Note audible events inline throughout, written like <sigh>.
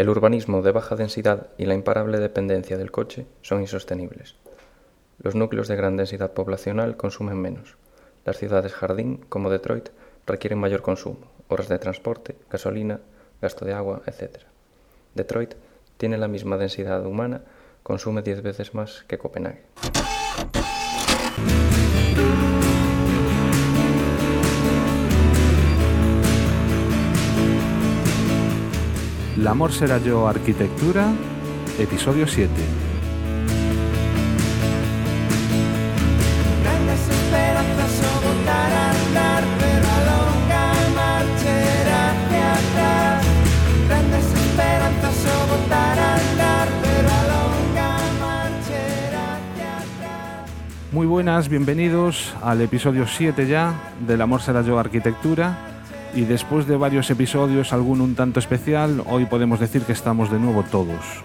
El urbanismo de baja densidad y la imparable dependencia del coche son insostenibles. Los núcleos de gran densidad poblacional consumen menos. Las ciudades jardín, como Detroit, requieren mayor consumo, horas de transporte, gasolina, gasto de agua, etc. Detroit tiene la misma densidad humana, consume 10 veces más que Copenhague. Pero a longa marcherá hacia atrás. Muy buenas, bienvenidos al episodio 7 ya del Amor será yo arquitectura. Y después de varios episodios, alguno un tanto especial, hoy podemos decir que estamos de nuevo todos.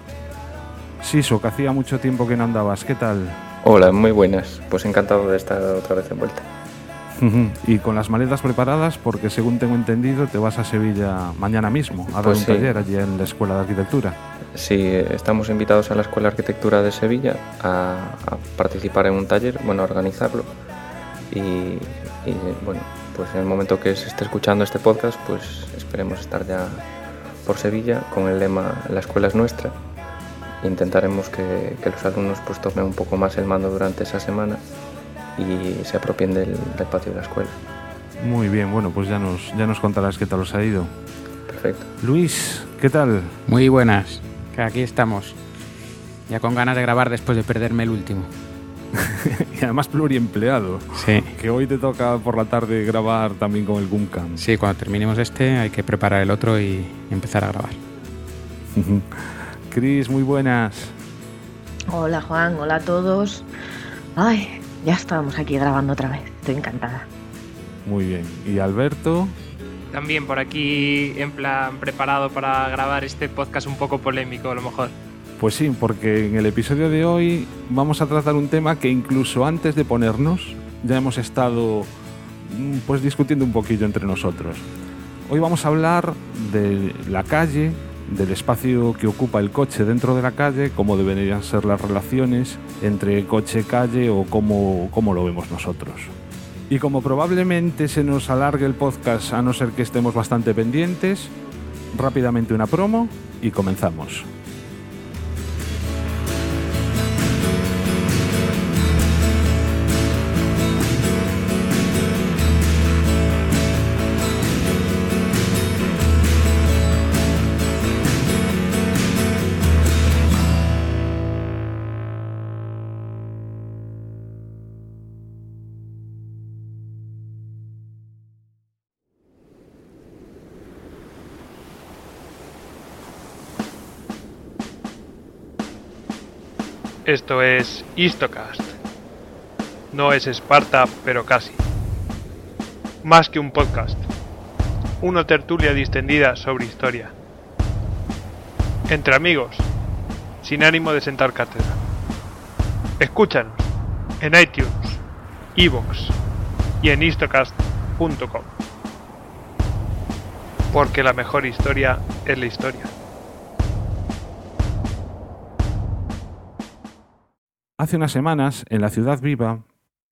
Siso, que hacía mucho tiempo que no andabas, ¿qué tal? Hola, muy buenas. Pues encantado de estar otra vez en vuelta. y con las maletas preparadas, porque según tengo entendido, te vas a Sevilla mañana mismo a dar Pues un sí. taller allí en la Escuela de Arquitectura. Sí, estamos invitados a la Escuela de Arquitectura de Sevilla a, a participar en un taller, bueno, a organizarlo. Y, y, bueno, pues en el momento que se esté escuchando este podcast, pues esperemos estar ya por Sevilla con el lema La escuela es nuestra. Intentaremos que, que los alumnos pues tomen un poco más el mando durante esa semana y se apropien del, del patio de la escuela. Muy bien, bueno, pues ya nos, ya nos contarás qué tal os ha ido. Perfecto. Luis, ¿qué tal? Muy buenas, que aquí estamos. Ya con ganas de grabar después de perderme el último. <laughs> Y además pluriempleado. Sí. Que hoy te toca por la tarde grabar también con el Boomcam. Sí, cuando terminemos este hay que preparar el otro y empezar a grabar. Cris, muy buenas. Hola Juan, hola a todos. Ay, ya estábamos aquí grabando otra vez. Estoy encantada. Muy bien. Y Alberto, También por aquí en plan preparado para grabar este podcast un poco polémico a lo mejor. Pues sí, porque en el episodio de hoy vamos a tratar un tema que incluso antes de ponernos ya hemos estado mm, pues discutiendo un poquillo entre nosotros. Hoy vamos a hablar de la calle, del espacio que ocupa el coche dentro de la calle, cómo deberían ser las relaciones entre coche y calle o cómo, cómo lo vemos nosotros. Y como probablemente se nos alargue el podcast a no ser que estemos bastante pendientes, rápidamente una promo y comenzamos. Esto es Histocast. No es Esparta, pero casi. Más que un podcast. Una tertulia distendida sobre historia. Entre amigos, sin ánimo de sentar cátedra. Escúchanos en iTunes, Evox y en histocast.com. Porque la mejor historia es la historia. Hace unas semanas, en La Ciudad Viva,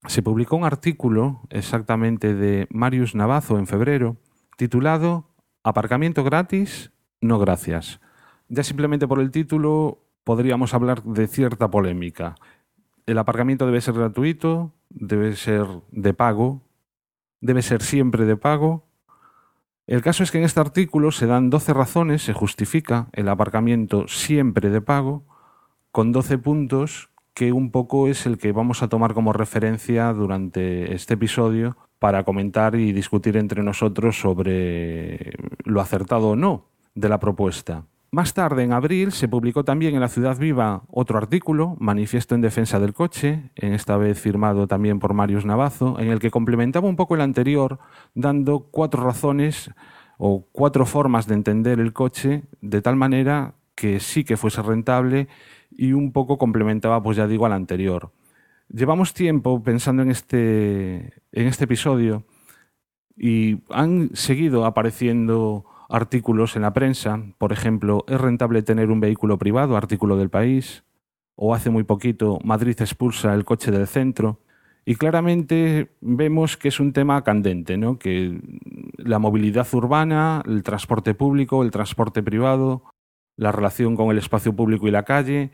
se publicó un artículo exactamente de Marius Navazo en febrero, titulado Aparcamiento gratis, no gracias. Ya simplemente por el título podríamos hablar de cierta polémica. El aparcamiento debe ser gratuito, debe ser de pago, debe ser siempre de pago. El caso es que en este artículo se dan 12 razones, se justifica el aparcamiento siempre de pago, con 12 puntos que un poco es el que vamos a tomar como referencia durante este episodio para comentar y discutir entre nosotros sobre lo acertado o no de la propuesta. Más tarde, en abril, se publicó también en La Ciudad Viva otro artículo, Manifiesto en Defensa del Coche, en esta vez firmado también por Marius Navazo, en el que complementaba un poco el anterior, dando cuatro razones o cuatro formas de entender el coche de tal manera que sí que fuese rentable y un poco complementaba, pues ya digo, al anterior. Llevamos tiempo pensando en este, en este episodio y han seguido apareciendo artículos en la prensa, por ejemplo, ¿es rentable tener un vehículo privado? Artículo del país. O hace muy poquito, Madrid expulsa el coche del centro. Y claramente vemos que es un tema candente, ¿no? que la movilidad urbana, el transporte público, el transporte privado, la relación con el espacio público y la calle,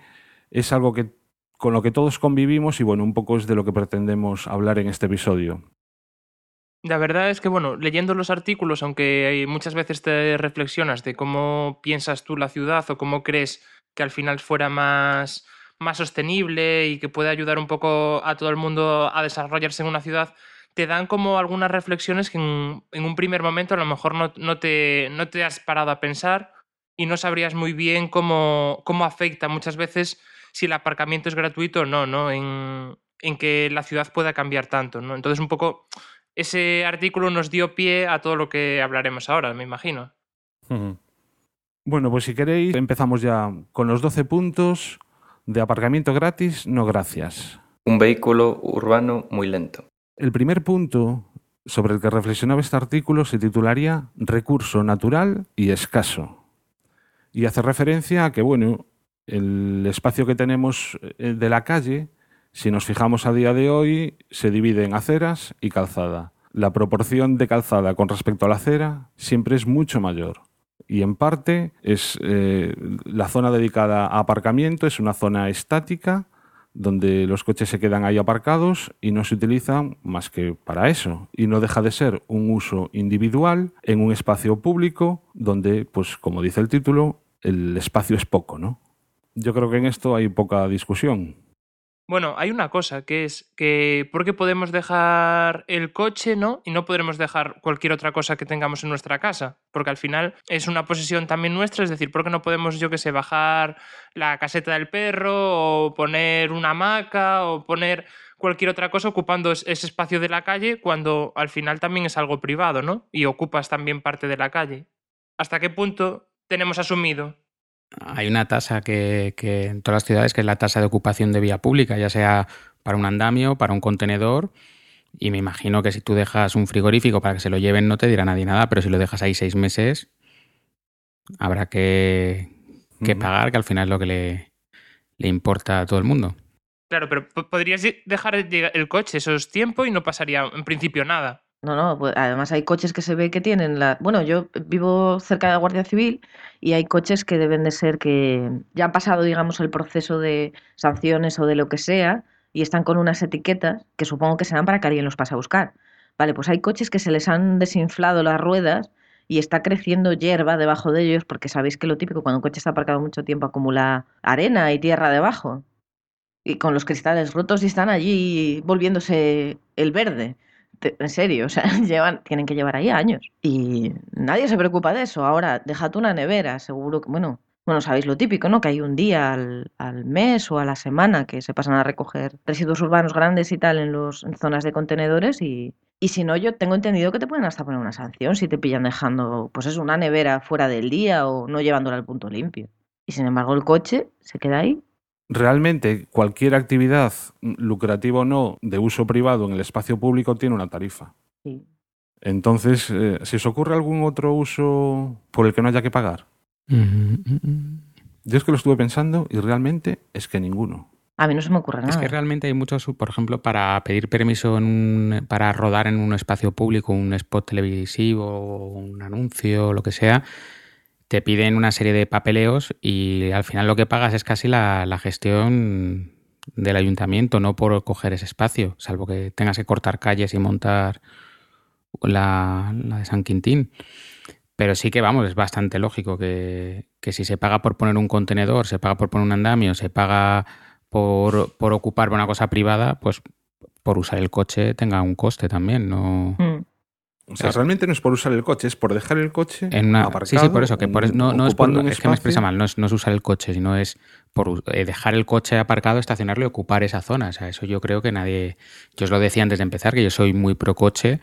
es algo que, con lo que todos convivimos y bueno, un poco es de lo que pretendemos hablar en este episodio. La verdad es que, bueno, leyendo los artículos, aunque muchas veces te reflexionas de cómo piensas tú la ciudad o cómo crees que al final fuera más más sostenible y que puede ayudar un poco a todo el mundo a desarrollarse en una ciudad, te dan como algunas reflexiones que en, un primer momento a lo mejor no, no, te, no te has parado a pensar y no sabrías muy bien cómo, cómo afecta muchas veces si el aparcamiento es gratuito o no, ¿no? En, en que la ciudad pueda cambiar tanto, ¿no? Entonces un poco ese artículo nos dio pie a todo lo que hablaremos ahora, me imagino. Bueno, pues si queréis empezamos ya con los 12 puntos de aparcamiento gratis, no gracias. Un vehículo urbano muy lento. El primer punto sobre el que reflexionaba este artículo se titularía Recurso natural y escaso. Y hace referencia a que, bueno, el espacio que tenemos eh, de la calle, si nos fijamos a día de hoy, se divide en aceras y calzada. La proporción de calzada con respecto a la acera siempre es mucho mayor y en parte es eh, la zona dedicada a aparcamiento, es una zona estática donde los coches se quedan ahí aparcados y no se utilizan más que para eso. Y no deja de ser un uso individual en un espacio público donde, pues como dice el título, el espacio es poco, ¿no? Yo creo que en esto hay poca discusión. Bueno, hay una cosa que es que ¿por qué podemos dejar el coche, no? Y no podremos dejar cualquier otra cosa que tengamos en nuestra casa, porque al final es una posesión también nuestra, es decir, ¿por qué no podemos, yo que sé, bajar la caseta del perro o poner una hamaca o poner cualquier otra cosa ocupando ese espacio de la calle cuando al final también es algo privado, ¿no? Y ocupas también parte de la calle. ¿Hasta qué punto tenemos asumido hay una tasa que, que, en todas las ciudades que es la tasa de ocupación de vía pública, ya sea para un andamio, para un contenedor. Y me imagino que si tú dejas un frigorífico para que se lo lleven no te dirá nadie nada, pero si lo dejas ahí seis meses, habrá que, que pagar, que al final es lo que le, le importa a todo el mundo. Claro, pero podrías dejar el coche esos tiempos y no pasaría en principio nada. No, no, pues además hay coches que se ve que tienen la... Bueno, yo vivo cerca de la Guardia Civil y hay coches que deben de ser que ya han pasado, digamos, el proceso de sanciones o de lo que sea y están con unas etiquetas que supongo que serán para que alguien los pase a buscar. Vale, pues hay coches que se les han desinflado las ruedas y está creciendo hierba debajo de ellos porque sabéis que lo típico cuando un coche está aparcado mucho tiempo acumula arena y tierra debajo. Y con los cristales rotos y están allí volviéndose el verde en serio, o sea, <laughs> llevan, tienen que llevar ahí años. Y nadie se preocupa de eso. Ahora, déjate una nevera, seguro que, bueno, bueno, sabéis lo típico, ¿no? Que hay un día al, al, mes o a la semana que se pasan a recoger residuos urbanos grandes y tal en, los, zonas de contenedores y, y si no, yo tengo entendido que te pueden hasta poner una sanción si te pillan dejando, pues es una nevera fuera del día o no llevándola al punto limpio. Y sin embargo el coche se queda ahí realmente cualquier actividad, lucrativa o no, de uso privado en el espacio público tiene una tarifa. Sí. Entonces, eh, ¿si os ocurre algún otro uso por el que no haya que pagar? Mm -hmm. Yo es que lo estuve pensando y realmente es que ninguno. A mí no se me ocurre nada. Es que realmente hay muchos, por ejemplo, para pedir permiso en un, para rodar en un espacio público, un spot televisivo, un anuncio, lo que sea, te piden una serie de papeleos y al final lo que pagas es casi la, gestión del ayuntamiento, no por coger ese espacio, salvo que tengas que cortar calles y montar la, la de San Quintín. Pero sí que, vamos, es bastante lógico que, que, si se paga por poner un contenedor, se paga por poner un andamio, se paga por, por ocupar una cosa privada, pues por usar el coche tenga un coste también, ¿no? Mm. O sea, realmente no es por usar el coche, es por dejar el coche en una... aparcado. Sí, sí, por eso, que por, no, no es, por, un es que me expresa mal, no es, no es, usar el coche, sino es por eh, dejar el coche aparcado, estacionarlo y ocupar esa zona. O sea, eso yo creo que nadie... Yo os lo decía antes de empezar, que yo soy muy pro coche,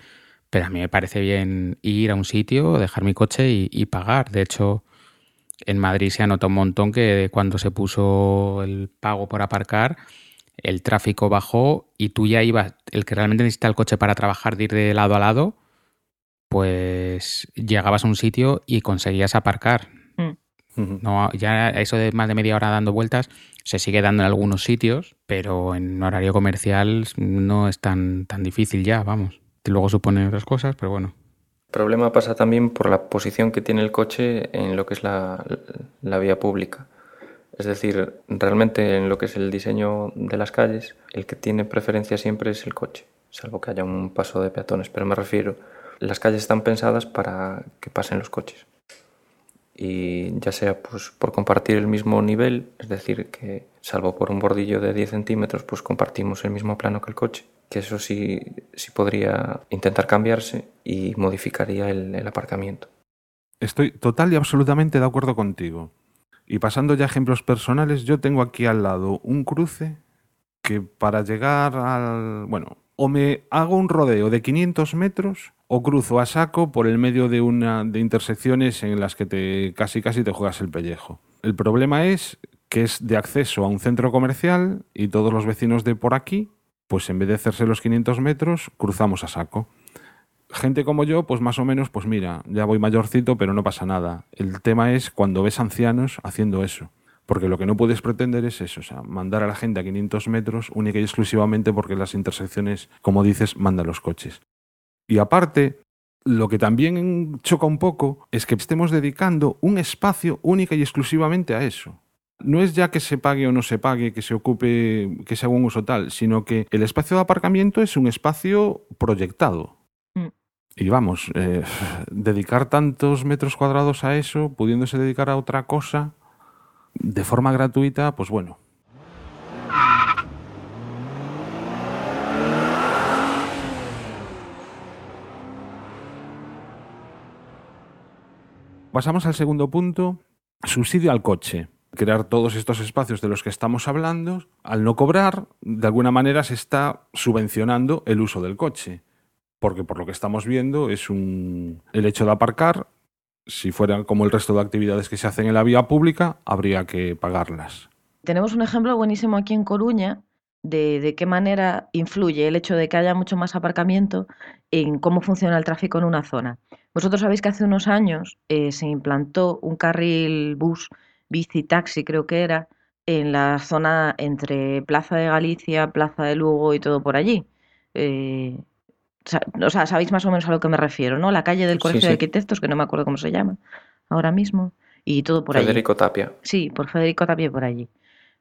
pero a mí me parece bien ir a un sitio, dejar mi coche y, y pagar. De hecho, en Madrid se anotó un montón que cuando se puso el pago por aparcar, el tráfico bajó y tú ya ibas, el que realmente necesita el coche para trabajar, de ir de lado a lado, pues llegabas a un sitio y conseguías aparcar. Ujú. No, ya eso de más de media hora dando vueltas se sigue dando en algunos sitios, pero en horario comercial no es tan, tan difícil ya, vamos. Luego supone otras cosas, pero bueno. El problema pasa también por la posición que tiene el coche en lo que es la, la vía pública. Es decir, realmente en lo que es el diseño de las calles, el que tiene preferencia siempre es el coche, salvo que haya un paso de peatones. Pero me refiero, las calles están pensadas para que pasen los coches. Y ya sea pues, por compartir el mismo nivel, es decir, que salvo por un bordillo de 10 centímetros, pues compartimos el mismo plano que el coche, que eso sí, sí podría intentar cambiarse y modificaría el, aparcamiento. Estoy total y absolutamente de acuerdo contigo. Y pasando ya a ejemplos personales, yo tengo aquí al lado un cruce que para llegar al... Bueno, o me hago un rodeo de 500 metros o cruzo a saco por el medio de una de intersecciones en las que te casi casi te juegas el pellejo. El problema es que es de acceso a un centro comercial y todos los vecinos de por aquí, pues en vez de hacerse los 500 metros, cruzamos a saco gente como yo, pues más o menos, pues mira, ya voy mayorcito, pero no pasa nada. El tema es cuando ves ancianos haciendo eso. Porque lo que no puedes pretender es eso, o sea, mandar a la gente a 500 metros única y exclusivamente porque las intersecciones, como dices, mandan los coches. Y aparte, lo que también choca un poco es que estemos dedicando un espacio única y exclusivamente a eso. No es ya que se pague o no se pague, que se ocupe, que se haga un uso tal, sino que el espacio de aparcamiento es un espacio proyectado. Y vamos, eh, dedicar tantos metros cuadrados a eso, pudiéndose dedicar a otra cosa de forma gratuita, pues bueno. Pasamos al segundo punto, subsidio al coche. Crear todos estos espacios de los que estamos hablando, al no cobrar, de alguna manera se está subvencionando el uso del coche porque por lo que estamos viendo es un el hecho de aparcar si fuera como el resto de actividades que se hacen en la vía pública habría que pagarlas Tenemos un ejemplo buenísimo aquí en Coruña de, qué manera influye el hecho de que haya mucho más aparcamiento en cómo funciona el tráfico en una zona. Vosotros sabéis que hace unos años eh, se implantó un carril bus, bici, taxi creo que era, en la zona entre Plaza de Galicia, Plaza de Lugo y todo por allí. Eh, o sea, sabéis más o menos a lo que me refiero, ¿no? La calle del Colegio sí. de Arquitectos, que no me acuerdo cómo se llama ahora mismo, y todo por allí. Federico Tapia. Sí, por Federico Tapia por allí.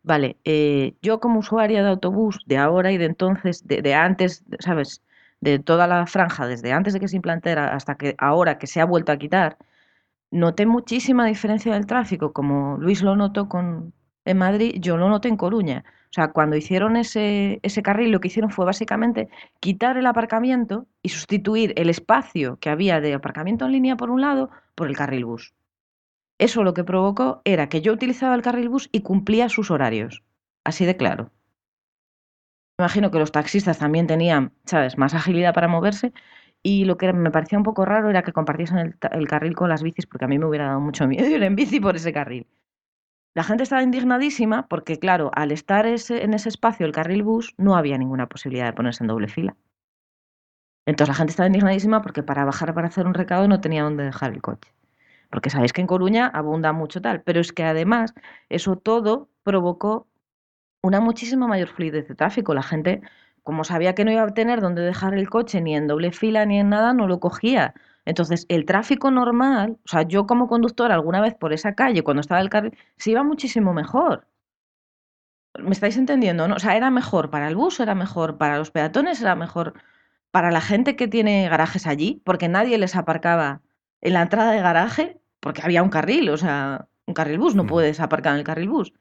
Vale, eh, yo como usuaria de autobús de ahora y de entonces, de, de antes, ¿sabes? De toda la franja, desde antes de que se implantara hasta que ahora que se ha vuelto a quitar, noté muchísima diferencia del tráfico, como Luis lo notó con, en Madrid, yo lo noté en Coruña. O sea, cuando hicieron ese, ese carril, lo que hicieron fue básicamente quitar el aparcamiento y sustituir el espacio que había de aparcamiento en línea por un lado por el carril bus. Eso lo que provocó era que yo utilizaba el carril bus y cumplía sus horarios. Así de claro. Me imagino que los taxistas también tenían, ¿sabes?, más agilidad para moverse. Y lo que me parecía un poco raro era que compartiesen el, el carril con las bicis, porque a mí me hubiera dado mucho <laughs> miedo ir en bici por ese carril. La gente estaba indignadísima porque, claro, al estar ese- en ese espacio el carril bus, no había ninguna posibilidad de ponerse en doble fila. Entonces la gente estaba indignadísima porque para bajar para hacer un recado no tenía dónde dejar el coche. Porque sabéis que en Coruña abunda mucho tal, pero es que además eso todo provocó una muchísima mayor fluidez de tráfico. La gente, como sabía que no iba a tener dónde dejar el coche ni en doble fila ni en nada, no lo cogía. Entonces, el tráfico normal, o sea, yo como conductor alguna vez por esa calle, cuando estaba el carril, se iba muchísimo mejor. ¿Me estáis entendiendo? No? O sea, era mejor para el bus, era mejor para los peatones, era mejor para la gente que tiene garajes allí, porque nadie les aparcaba en la entrada de garaje, porque había un carril, o sea, un carril bus, no Mm. puedes aparcar en el carril bus.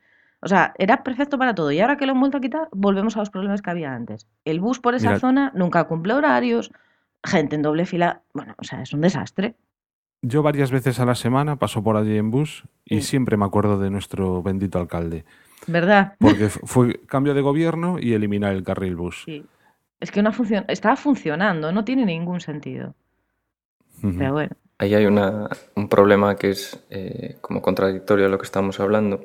O sea, era perfecto para todo. Y ahora que lo han vuelto a quitar, volvemos a los problemas que había antes. El bus por esa Mira- zona nunca cumple horarios, gente en doble fila, bueno, o sea, es un desastre. yo varias veces a la semana paso por allí en bus y Sí. siempre me acuerdo de nuestro bendito alcalde ¿Verdad? porque fue cambio de gobierno y eliminar el carril bus Sí. Es que una función, estaba funcionando, no tiene ningún sentido. Pero bueno, Ahí hay una, un problema que es eh, como contradictorio a lo que estamos hablando,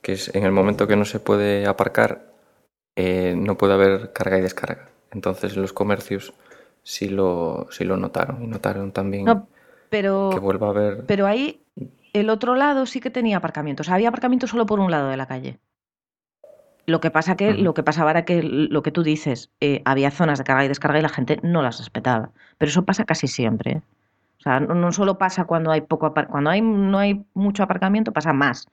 que es en el momento que no se puede aparcar, eh, no puede haber carga y descarga. Entonces los comercios sí lo, sí lo notaron y notaron también No, pero, que vuelva a haber... pero ahí el otro lado sí que tenía aparcamientos. Había aparcamientos solo por un lado de la calle. Lo que pasa que lo que pasaba era que lo que tú dices, eh, había zonas de carga y descarga y la gente no las respetaba. Pero eso pasa casi siempre. ¿eh? O sea, no, no solo pasa cuando hay poco cuando hay no hay mucho aparcamiento, pasa más.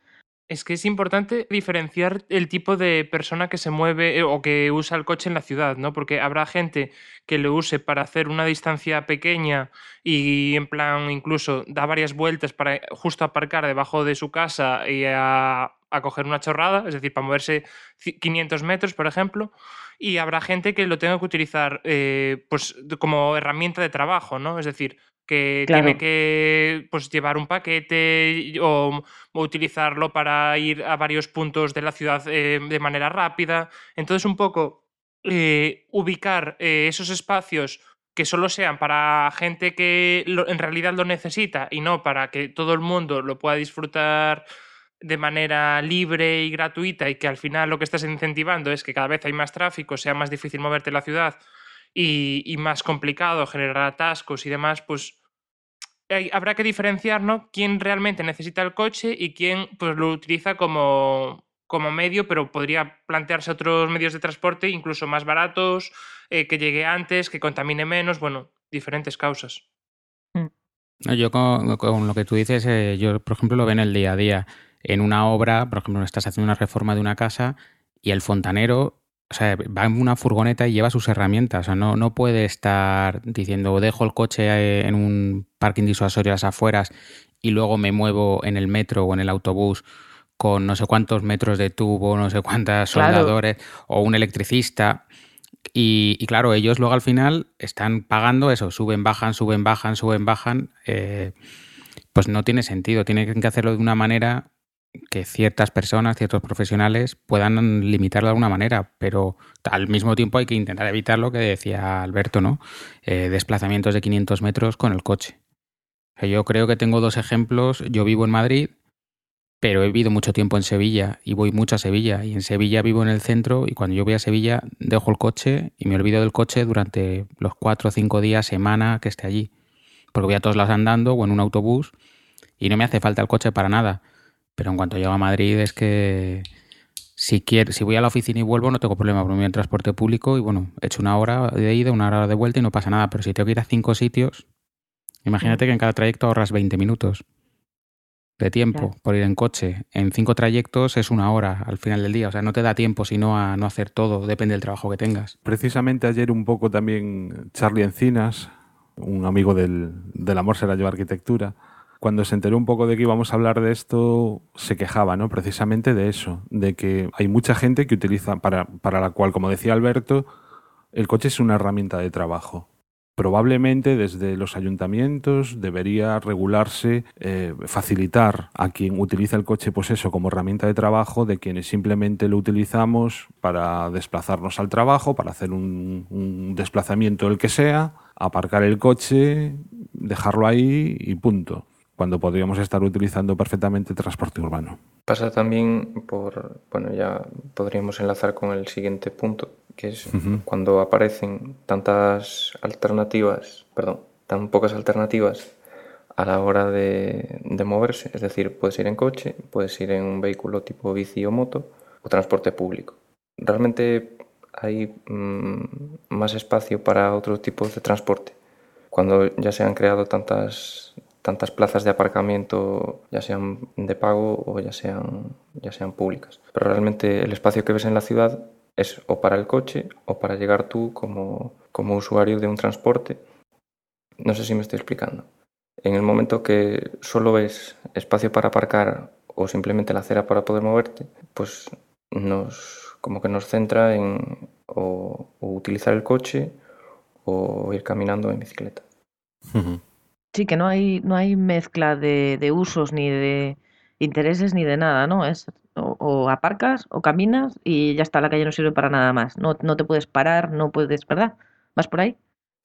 Es que es importante diferenciar el tipo de persona que se mueve eh, o que usa el coche en la ciudad, ¿no? Porque habrá gente que lo use para hacer una distancia pequeña y en plan incluso da varias vueltas para justo aparcar debajo de su casa y a, a coger una chorrada, es decir, para moverse ci- 500 metros, por ejemplo. Y habrá gente que lo tenga que utilizar eh, pues, como herramienta de trabajo, ¿no? Es decir, que Claro. tiene que pues, llevar un paquete o o utilizarlo para ir a varios puntos de la ciudad eh, de manera rápida. Entonces, un poco eh, ubicar eh, esos espacios que solo sean para gente que lo- en realidad lo necesita y no para que todo el mundo lo pueda disfrutar de manera libre y gratuita y que al final lo que estás incentivando es que cada vez hay más tráfico, sea más difícil moverte en la ciudad y, y más complicado generar atascos y demás, pues hay- habrá que diferenciar ¿no? quién realmente necesita el coche y quién pues, lo utiliza como, como medio, pero podría plantearse otros medios de transporte incluso más baratos, eh, que llegue antes, que contamine menos, bueno, diferentes causas. No, yo con, con lo que tú dices, eh, yo por ejemplo lo veo en el día a día. En una obra, por ejemplo, estás haciendo una reforma de una casa y el fontanero, o sea, va en una furgoneta y lleva sus herramientas. O sea, no, no puede estar diciendo dejo el coche eh, en un parking disuasorio a las afueras y luego me muevo en el metro o en el autobús con no sé cuántos metros de tubo, no sé cuántas Claro. soldadores o un electricista. Y, y claro, ellos luego al final están pagando eso, suben, bajan, suben, bajan, suben, bajan. eh, pues no tiene sentido. Tienen que hacerlo de una manera que ciertas personas, ciertos profesionales puedan limitarlo de alguna manera, pero al mismo tiempo hay que intentar evitar lo que decía Alberto, ¿no? Eh, desplazamientos de 500 metros con el coche. Yo creo que tengo dos ejemplos. Yo vivo en Madrid, pero he vivido mucho tiempo en Sevilla y voy mucho a Sevilla. Y en Sevilla vivo en el centro y cuando yo voy a Sevilla dejo el coche y me olvido del coche durante los cuatro o cinco días, semana que esté allí. Porque voy a todos lados andando o en un autobús y no me hace falta el coche para nada. Pero en cuanto llego a Madrid es que si quiero, si voy a la oficina y vuelvo no tengo problema porque me voy en transporte público y bueno, he hecho una hora de ida, una hora de vuelta y no pasa nada. Pero si tengo que ir a cinco sitios, imagínate que en cada trayecto ahorras 20 minutos de tiempo Claro. por ir en coche. En cinco trayectos es una hora al final del día. O sea, no te da tiempo sino a no hacer todo, depende del trabajo que tengas. Precisamente ayer un poco también Charlie Encinas, un amigo del, del amor será yo arquitectura, cuando se enteró un poco de que íbamos a hablar de esto, se quejaba, ¿no? Precisamente de eso, de que hay mucha gente que utiliza, para, para la cual, como decía Alberto, el coche es una herramienta de trabajo. Probablemente desde los ayuntamientos debería regularse, eh, facilitar a quien utiliza el coche, pues eso, como herramienta de trabajo, de quienes simplemente lo utilizamos para desplazarnos al trabajo, para hacer un, un desplazamiento el que sea, aparcar el coche, dejarlo ahí y punto. Cuando podríamos estar utilizando perfectamente transporte urbano. Pasa también por, bueno, ya podríamos enlazar con el siguiente punto, que es cuando aparecen tantas alternativas, perdón, tan pocas alternativas a la hora de, de moverse. Es decir, puedes ir en coche, puedes ir en un vehículo tipo bici o moto o transporte público. Realmente hay mm, más espacio para otros tipos de transporte. Cuando ya se han creado tantas, tantas plazas de aparcamiento, ya sean de pago o ya sean, ya sean públicas. Pero realmente el espacio que ves en la ciudad es o para el coche o para llegar tú como, como usuario de un transporte. No sé si me estoy explicando. En el momento que solo ves espacio para aparcar o simplemente la acera para poder moverte, pues nos como que nos centra en o, o utilizar el coche o ir caminando en bicicleta. Sí, que no hay, no hay mezcla de, de usos ni de intereses ni de nada, ¿no? Es o, aparcas o caminas y ya está, la calle no sirve para nada más. No, no te puedes parar, no puedes, ¿verdad? ¿Vas por ahí?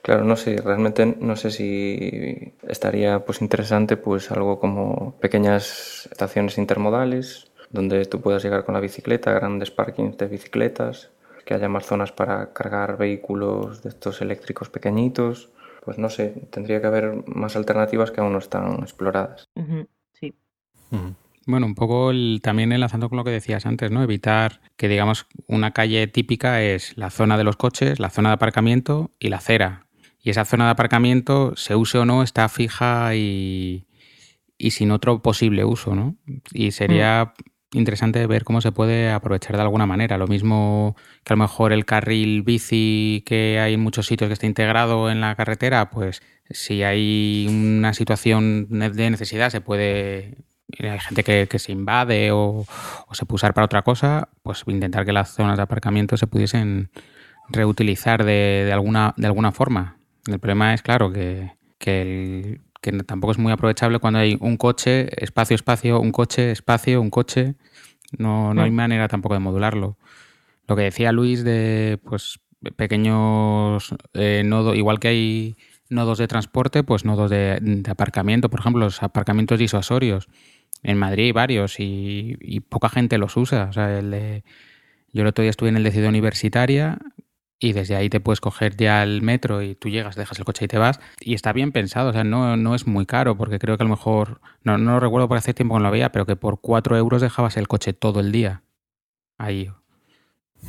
Claro, no sé, realmente no sé si estaría pues interesante pues algo como pequeñas estaciones intermodales donde tú puedas llegar con la bicicleta, grandes parkings de bicicletas, que haya más zonas para cargar vehículos de estos eléctricos pequeñitos. Pues no sé, tendría que haber más alternativas que aún no están exploradas. Sí. Bueno, un poco el- también enlazando con lo que decías antes, ¿no? Evitar que, digamos, una calle típica es la zona de los coches, la zona de aparcamiento y la acera. Y esa zona de aparcamiento, se use o no, está fija y, y sin otro posible uso, ¿no? Y sería interesante ver cómo se puede aprovechar de alguna manera. Lo mismo que a lo mejor el carril bici que hay en muchos sitios que está integrado en la carretera, pues si hay una situación de necesidad se puede hay gente que, se invade o, se puede para otra cosa, pues intentar que las zonas de aparcamiento se pudiesen reutilizar de, de alguna, de alguna forma. El problema es, claro, que, que, el- que tampoco es muy aprovechable cuando hay un coche, espacio, espacio, un coche, espacio, un coche. No, no hay manera tampoco de modularlo. Lo que decía Luis de pues pequeños eh, nodos, igual que hay nodos de transporte, pues nodos de, de aparcamiento, por ejemplo, los aparcamientos disuasorios. En Madrid hay varios y, y poca gente los usa. O sea, el de- yo el otro día estuve en el de Ciudad Universitaria y desde ahí te puedes coger ya el metro y tú llegas, dejas el coche y te vas. Y está bien pensado, o sea, no, no es muy caro porque creo que a lo mejor, no, no lo recuerdo por hace tiempo que no lo veía, pero que por cuatro euros dejabas el coche todo el día ahí.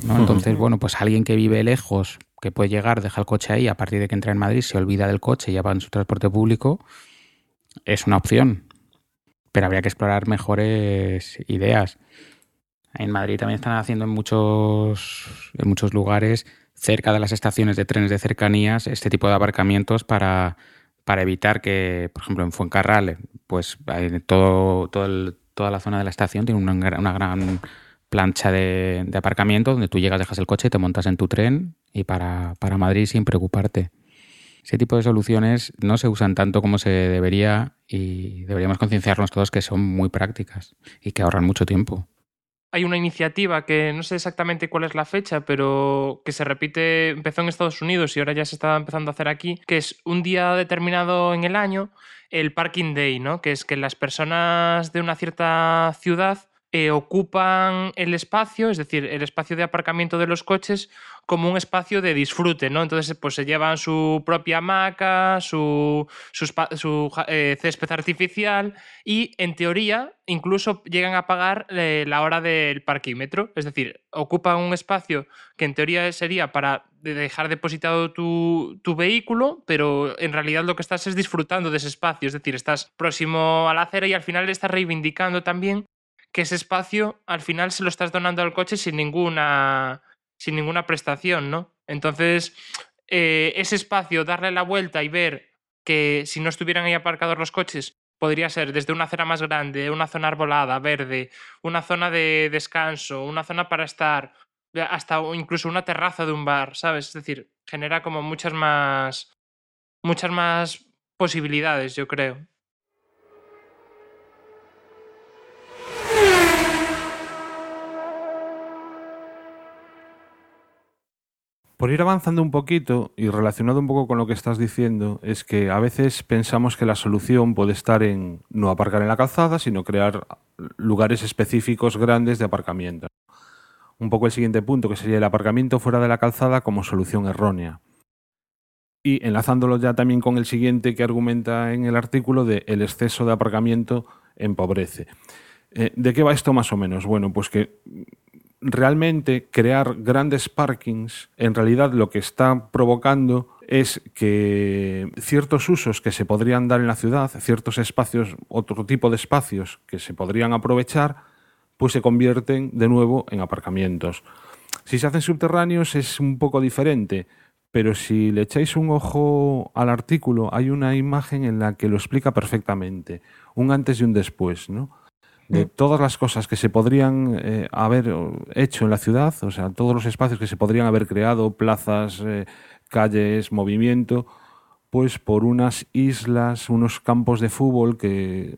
¿no? Entonces, bueno, pues alguien que vive lejos, que puede llegar, deja el coche ahí, a partir de que entra en Madrid, se olvida del coche y ya va en su transporte público, es una opción. Pero habría que explorar mejores ideas. En Madrid también están haciendo en muchos, en muchos lugares, cerca de las estaciones de trenes de cercanías, este tipo de aparcamientos para, para evitar que, por ejemplo, en Fuencarral, pues todo, todo toda la zona de la estación tiene una, una gran plancha de, de aparcamiento donde tú llegas, dejas el coche, te montas en tu tren y para, para Madrid sin preocuparte. Ese tipo de soluciones no se usan tanto como se debería y deberíamos concienciarnos todos que son muy prácticas y que ahorran mucho tiempo. Hay una iniciativa que no sé exactamente cuál es la fecha, pero que se repite, empezó en Estados Unidos y ahora ya se está empezando a hacer aquí, que es un día determinado en el año, el Parking Day, ¿no? Que es que las personas de una cierta ciudad eh, ocupan el espacio, es decir, el espacio de aparcamiento de los coches, como un espacio de disfrute, ¿no? Entonces, pues se llevan su propia hamaca, su, su, eh, césped artificial y, en teoría, incluso llegan a pagar eh, la hora del parquímetro. Es decir, ocupan un espacio que en teoría sería para de- dejar depositado tu, tu vehículo, pero en realidad lo que estás es disfrutando de ese espacio. Es decir, estás próximo a la acera y al final estás reivindicando también que ese espacio al final se lo estás donando al coche sin ninguna, sin ninguna prestación, ¿no? Entonces, eh, ese espacio, darle la vuelta y ver que si no estuvieran ahí aparcados los coches, podría ser desde una acera más grande, una zona arbolada, verde, una zona de descanso, una zona para estar, hasta incluso una terraza de un bar, ¿sabes? Es decir, genera como muchas más, muchas más posibilidades, yo creo. Por ir avanzando un poquito y relacionado un poco con lo que estás diciendo, es que a veces pensamos que la solución puede estar en no aparcar en la calzada, sino crear lugares específicos grandes de aparcamiento. Un poco el siguiente punto, que sería el aparcamiento fuera de la calzada como solución errónea. Y enlazándolo ya también con el siguiente que argumenta en el artículo de el exceso de aparcamiento empobrece. Eh, ¿De qué va esto más o menos? Bueno, pues que realmente crear grandes parkings, en realidad lo que está provocando es que ciertos usos que se podrían dar en la ciudad, ciertos espacios, otro tipo de espacios que se podrían aprovechar, pues se convierten de nuevo en aparcamientos. Si se hacen subterráneos es un poco diferente, pero si le echáis un ojo al artículo, hay una imagen en la que lo explica perfectamente, un antes y un después, ¿no? De todas las cosas que se podrían eh, haber hecho en la ciudad, o sea, todos los espacios que se podrían haber creado, plazas, eh, calles, movimiento, pues por unas islas, unos campos de fútbol que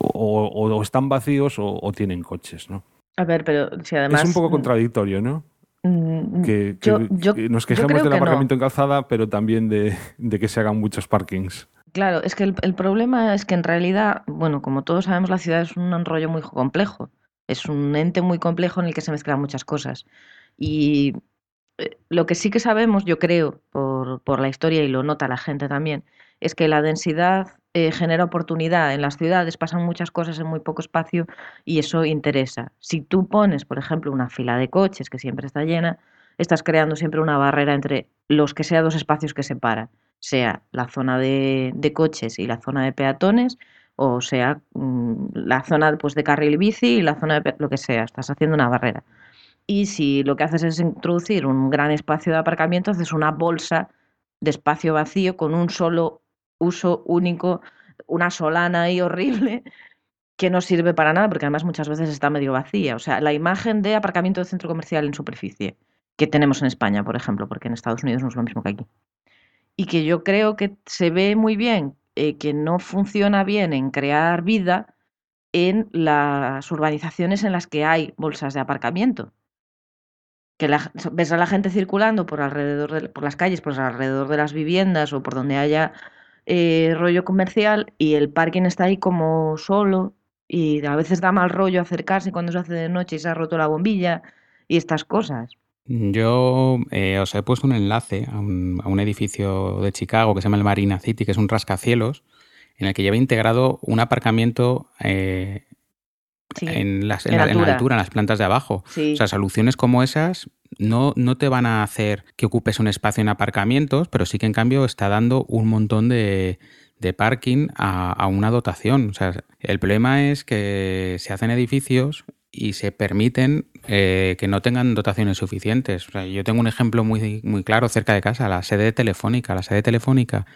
o, o- o están vacíos o, o tienen coches, ¿no? A ver, pero si además... es un poco contradictorio, ¿no? mm, Que, que- yo- yo- que nos quejemos del no. aparcamiento en calzada, pero también de, de que se hagan muchos parkings. Claro, es que el, problema es que en realidad, bueno, como todos sabemos, la ciudad es un rollo muy complejo. Es un ente muy complejo en el que se mezclan muchas cosas. Y eh, lo que sí que sabemos, yo creo, por, por la historia y lo nota la gente también, es que la densidad eh, genera oportunidad. En las ciudades pasan muchas cosas en muy poco espacio y eso interesa. Si tú pones, por ejemplo, una fila de coches que siempre está llena, estás creando siempre una barrera entre los que sea dos espacios que separan, sea la zona de, coches y la zona de peatones, o sea mm, la zona pues, de carril bici y la zona de lo que sea, estás haciendo una barrera. Y si lo que haces es introducir un gran espacio de aparcamiento, haces una bolsa de espacio vacío con un solo uso único, una solana ahí horrible <laughs> que no sirve para nada porque además muchas veces está medio vacía. O sea, la imagen de aparcamiento de centro comercial en superficie que tenemos en España, por ejemplo, porque en Estados Unidos no es lo mismo que aquí. Y que yo creo que se ve muy bien eh, que no funciona bien en crear vida en las urbanizaciones en las que hay bolsas de aparcamiento. Que la- ves a la gente circulando por alrededor de, por las calles, por alrededor de las viviendas o por donde haya eh, rollo comercial y el parking está ahí como solo y a veces da mal rollo acercarse cuando se hace de noche y se ha roto la bombilla y estas cosas. Yo eh, os he puesto un enlace a un, a un edificio de Chicago que se llama el Marina City, que es un rascacielos, en el que lleva integrado un aparcamiento eh, Sí, en, las, en, la, en la altura. altura, en las plantas de abajo. sí. O sea, soluciones como esas no, no te van a hacer que ocupes un espacio en aparcamientos, pero sí que en cambio está dando un montón de, de parking a, a una dotación. O sea, el problema es que se hacen edificios y se permiten eh, que no tengan dotaciones suficientes. O sea, yo tengo un ejemplo muy, muy claro cerca de casa, la sede de Telefónica. La sede Telefónica,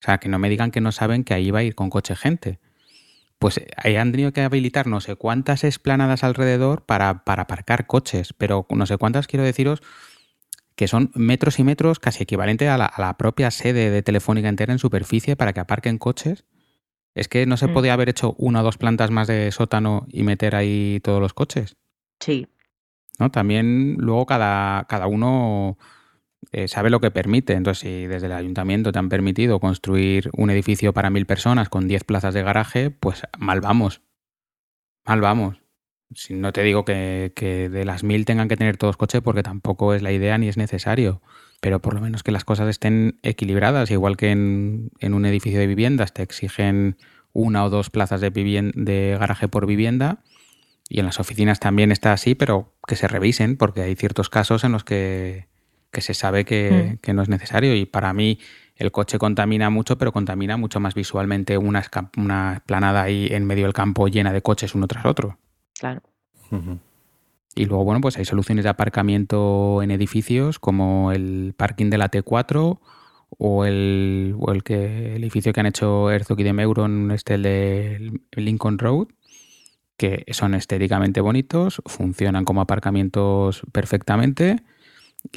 o sea, que no me digan que no saben que ahí va a ir con coche gente. Pues ahí han tenido que habilitar no sé cuántas esplanadas alrededor para, para aparcar coches, pero no sé cuántas quiero deciros que son metros y metros casi equivalente a la, a la propia sede de Telefónica entera en superficie para que aparquen coches. Es que no se Mm. podía haber hecho una o dos plantas más de sótano y meter ahí todos los coches. Sí, ¿no? También luego cada, cada uno eh, sabe lo que permite. Entonces, si desde el ayuntamiento te han permitido construir un edificio para mil personas con 10 plazas de garaje, pues mal vamos. Mal vamos. Si no te digo que, que de las mil tengan que tener todos coche porque tampoco es la idea ni es necesario. Pero por lo menos que las cosas estén equilibradas, igual que en, en un edificio de viviendas te exigen una o dos plazas de, garaje por vivienda. Y en las oficinas también está así, pero que se revisen, porque hay ciertos casos en los que, que se sabe que, Mm. que no es necesario. Y para mí el coche contamina mucho, pero contamina mucho más visualmente una, una esplanada ahí en medio del campo llena de coches uno tras otro. claro. Y luego, bueno, pues hay soluciones de aparcamiento en edificios como el parking de la T4 o el, o el, que, el edificio que han hecho Herzog y de Meuron, este el de Lincoln Road, que son estéticamente bonitos, funcionan como aparcamientos perfectamente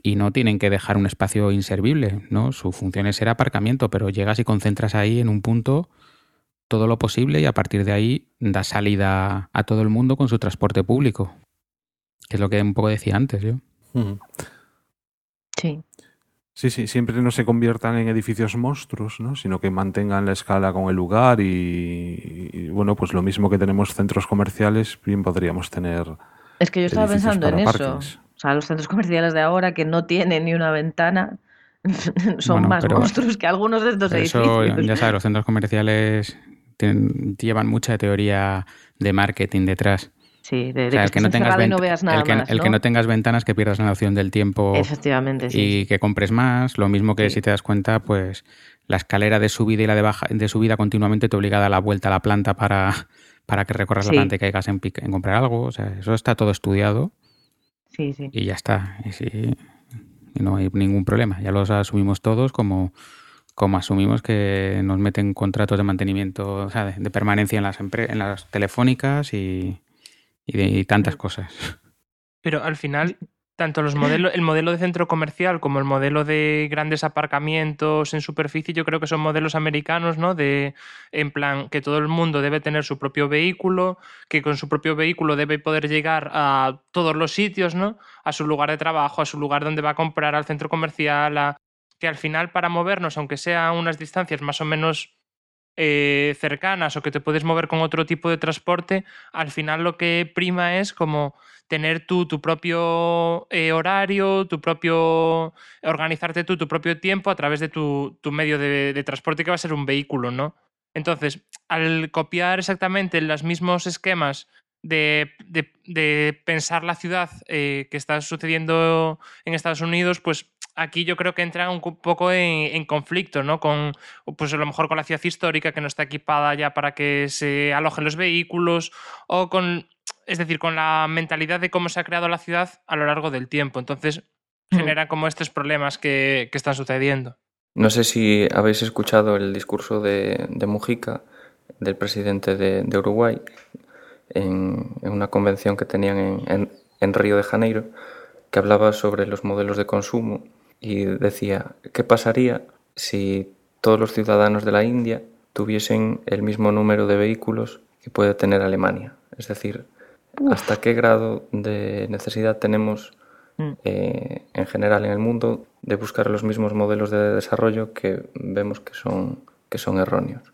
y no tienen que dejar un espacio inservible, ¿no? Su función es ser aparcamiento, pero llegas y concentras ahí en un punto todo lo posible y a partir de ahí das salida a todo el mundo con su transporte público. Que es lo que un poco decía antes yo. Sí, Sí, sí, siempre no se conviertan en edificios monstruos, ¿no? sino que mantengan la escala con el lugar y, y, bueno, pues lo mismo que tenemos centros comerciales, bien podríamos tener es que yo estaba pensando en eso. O sea, los centros comerciales de ahora que no tienen ni una ventana <laughs> son Bueno, más pero- monstruos que algunos de estos eso, edificios. ya sabes, los centros comerciales tienen- llevan mucha teoría de marketing detrás. Sí, de, de O sea, que el que no tengas y no veas nada el que, más, el que ¿no? tengas ventanas que pierdas la noción del tiempo Efectivamente, sí. y que compres más. Lo mismo que Sí. si te das cuenta, pues la escalera de subida y la de baja de subida continuamente te obliga a dar la vuelta a la planta para, <laughs> para que recorras Sí. la planta y caigas en, en comprar algo. O sea, eso está todo estudiado Sí, sí. y ya está. Y, sí, y no hay ningún problema. Ya los asumimos todos como, como asumimos que nos meten contratos de mantenimiento, o sea, de, de permanencia en las, en las telefónicas y, y de y tantas cosas. Pero al final, tanto los modelos, el modelo de centro comercial como el modelo de grandes aparcamientos en superficie, yo creo que son modelos americanos, ¿no? De en plan que todo el mundo debe tener su propio vehículo, que con su propio vehículo debe poder llegar a todos los sitios, ¿no? A su lugar de trabajo, a su lugar donde va a comprar, al centro comercial, a que al final para movernos, aunque sea a unas distancias más o menos eh, cercanas o que te puedes mover con otro tipo de transporte, al final lo que prima es como tener tú tu propio eh, horario, tu propio. organizarte tú tu propio tiempo a través de tu, medio de, transporte que va a ser un vehículo, ¿no? Entonces, al copiar exactamente los mismos esquemas de pensar la ciudad eh, que está sucediendo en Estados Unidos, pues aquí yo creo que entra un poco en, en conflicto, ¿no? Con, pues a lo mejor con la ciudad histórica que no está equipada ya para que se alojen los vehículos, o con, es decir, con la mentalidad de cómo se ha creado la ciudad a lo largo del tiempo. Entonces, Mm. genera como estos problemas que, que están sucediendo. No sé si habéis escuchado el discurso de, de Mujica, del presidente de, de Uruguay, en, en una convención que tenían en, en- en Río de Janeiro, que hablaba sobre los modelos de consumo y decía, ¿qué pasaría si todos los ciudadanos de la India tuviesen el mismo número de vehículos que puede tener Alemania? Es decir, ¿hasta qué grado de necesidad tenemos Mm. eh, en general en el mundo de buscar los mismos modelos de desarrollo que vemos que son, que son erróneos.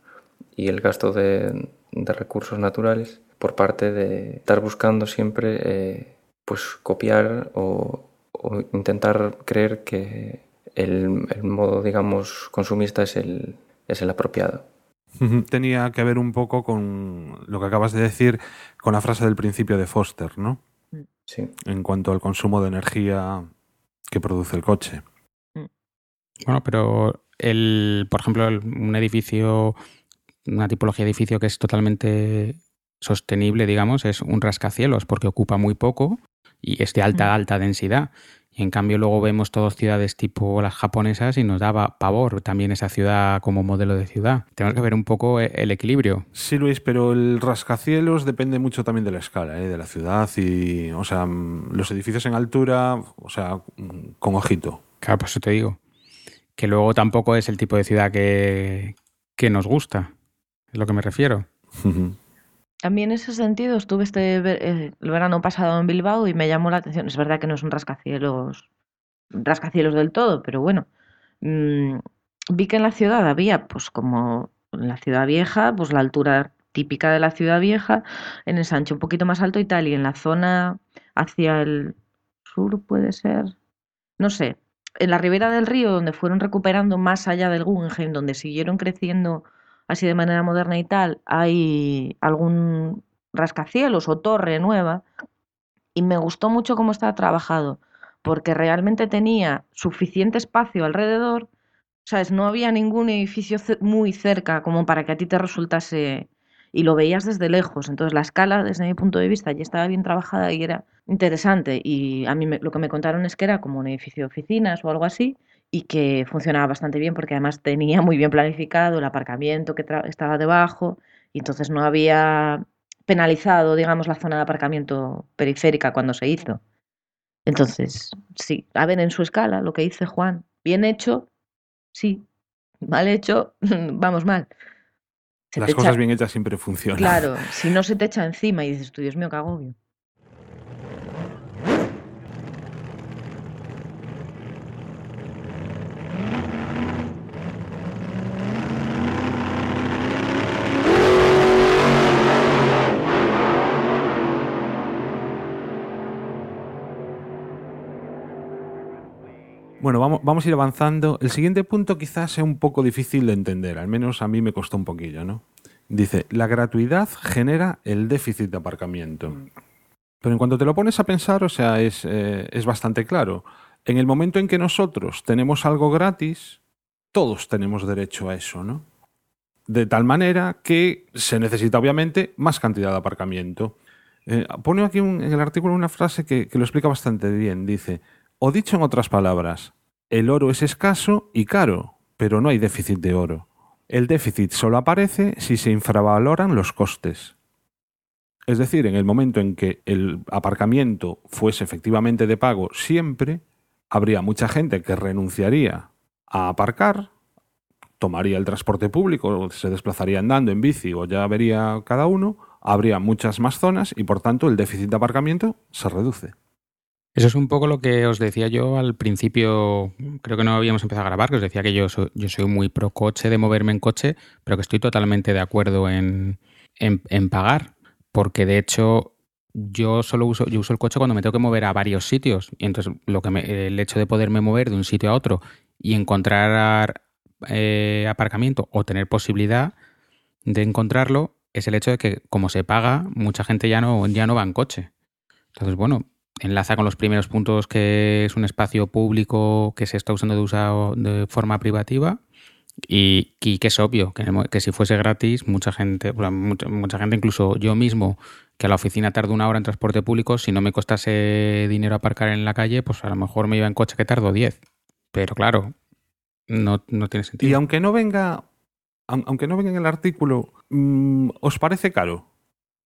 Y el gasto de, de recursos naturales por parte de estar buscando siempre eh, pues copiar o, o intentar creer que el, el modo, digamos, consumista es el, es el apropiado. Tenía que ver un poco con lo que acabas de decir, con la frase del principio de Foster, ¿no? Sí. En cuanto al consumo de energía que produce el coche. Bueno, pero el, por ejemplo, el- un edificio, una tipología de edificio que es totalmente sostenible, digamos, es un rascacielos porque ocupa muy poco y es de alta, alta densidad. Y en cambio luego vemos todas ciudades tipo las japonesas y nos daba pavor también esa ciudad como modelo de ciudad. Tenemos que ver un poco e- el equilibrio. Sí, Luis, pero el rascacielos depende mucho también de la escala, ¿eh? de la ciudad y, o sea, mm, los edificios en altura, o sea, mm, con ojito. Claro, por eso te digo. Que luego tampoco es el tipo de ciudad que, que nos gusta. Es lo que me refiero. Mí en ese sentido estuve este ver- eh, el verano pasado en Bilbao y me llamó la atención. Es verdad que no es un rascacielos, rascacielos del todo, pero bueno. mm, vi que en la ciudad había, pues como en la ciudad vieja, pues la altura típica de la ciudad vieja, en el Sancho un poquito más alto y tal, y en la zona hacia el sur puede ser, no sé, en la ribera del río donde fueron recuperando más allá del Guggenheim, donde siguieron creciendo así de manera moderna y tal, hay algún rascacielos o torre nueva. Y me gustó mucho cómo estaba trabajado, porque realmente tenía suficiente espacio alrededor, ¿sabes? No había ningún edificio muy cerca como para que a ti te resultase y lo veías desde lejos, entonces la escala desde mi punto de vista ya estaba bien trabajada y era interesante. Y a mí me- lo que me contaron es que era como un edificio de oficinas o algo así y que funcionaba bastante bien porque además tenía muy bien planificado el aparcamiento que estaba debajo y entonces no había penalizado, digamos, la zona de aparcamiento periférica cuando se hizo. Entonces, sí, a ver en su escala lo que dice Juan, bien hecho, sí, mal hecho, <laughs> vamos mal. Se Las cosas echa- bien hechas siempre funcionan. Claro, <laughs> si no se te echa encima y dices, tú, Dios mío, qué agobio. Bueno, vamos, vamos a ir avanzando. El siguiente punto quizás sea un poco difícil de entender, al menos a mí me costó un poquillo, ¿no? Dice, la gratuidad genera el déficit de aparcamiento. Pero en cuanto te lo pones a pensar, o sea, es, eh, es bastante claro. En el momento en que nosotros tenemos algo gratis, todos tenemos derecho a eso, ¿no? De tal manera que se necesita obviamente más cantidad de aparcamiento. Eh, pone aquí en el artículo una frase que, que lo explica bastante bien. Dice, o dicho en otras palabras, el oro es escaso y caro, pero no hay déficit de oro. El déficit solo aparece si se infravaloran los costes. Es decir, en el momento en que el aparcamiento fuese efectivamente de pago siempre, habría mucha gente que renunciaría a aparcar, tomaría el transporte público, se desplazaría andando en bici o ya vería cada uno, habría muchas más zonas y por tanto el déficit de aparcamiento se reduce. Eso es un poco lo que os decía yo al principio, creo que no habíamos empezado a grabar, que os decía que yo soy, yo soy muy pro coche de moverme en coche, pero que estoy totalmente de acuerdo en, en, en pagar, porque de hecho yo solo uso, yo uso el coche cuando me tengo que mover a varios sitios. Y entonces lo que me- el hecho de poderme mover de un sitio a otro y encontrar eh, aparcamiento o tener posibilidad de encontrarlo es el hecho de que como se paga, mucha gente ya no, ya no va en coche. Entonces, bueno, enlaza con los primeros puntos que es un espacio público que se está usando de, usado de forma privativa y, que es obvio que, si fuese gratis, mucha gente, mucha, mucha gente, incluso yo mismo, que a la oficina tardo una hora en transporte público, si no me costase dinero aparcar en la calle, pues a lo mejor me iba en coche que tardo 10. Pero claro, no, no tiene sentido. Y aunque no venga, aun- aunque no venga en el artículo, mm, ¿os parece caro?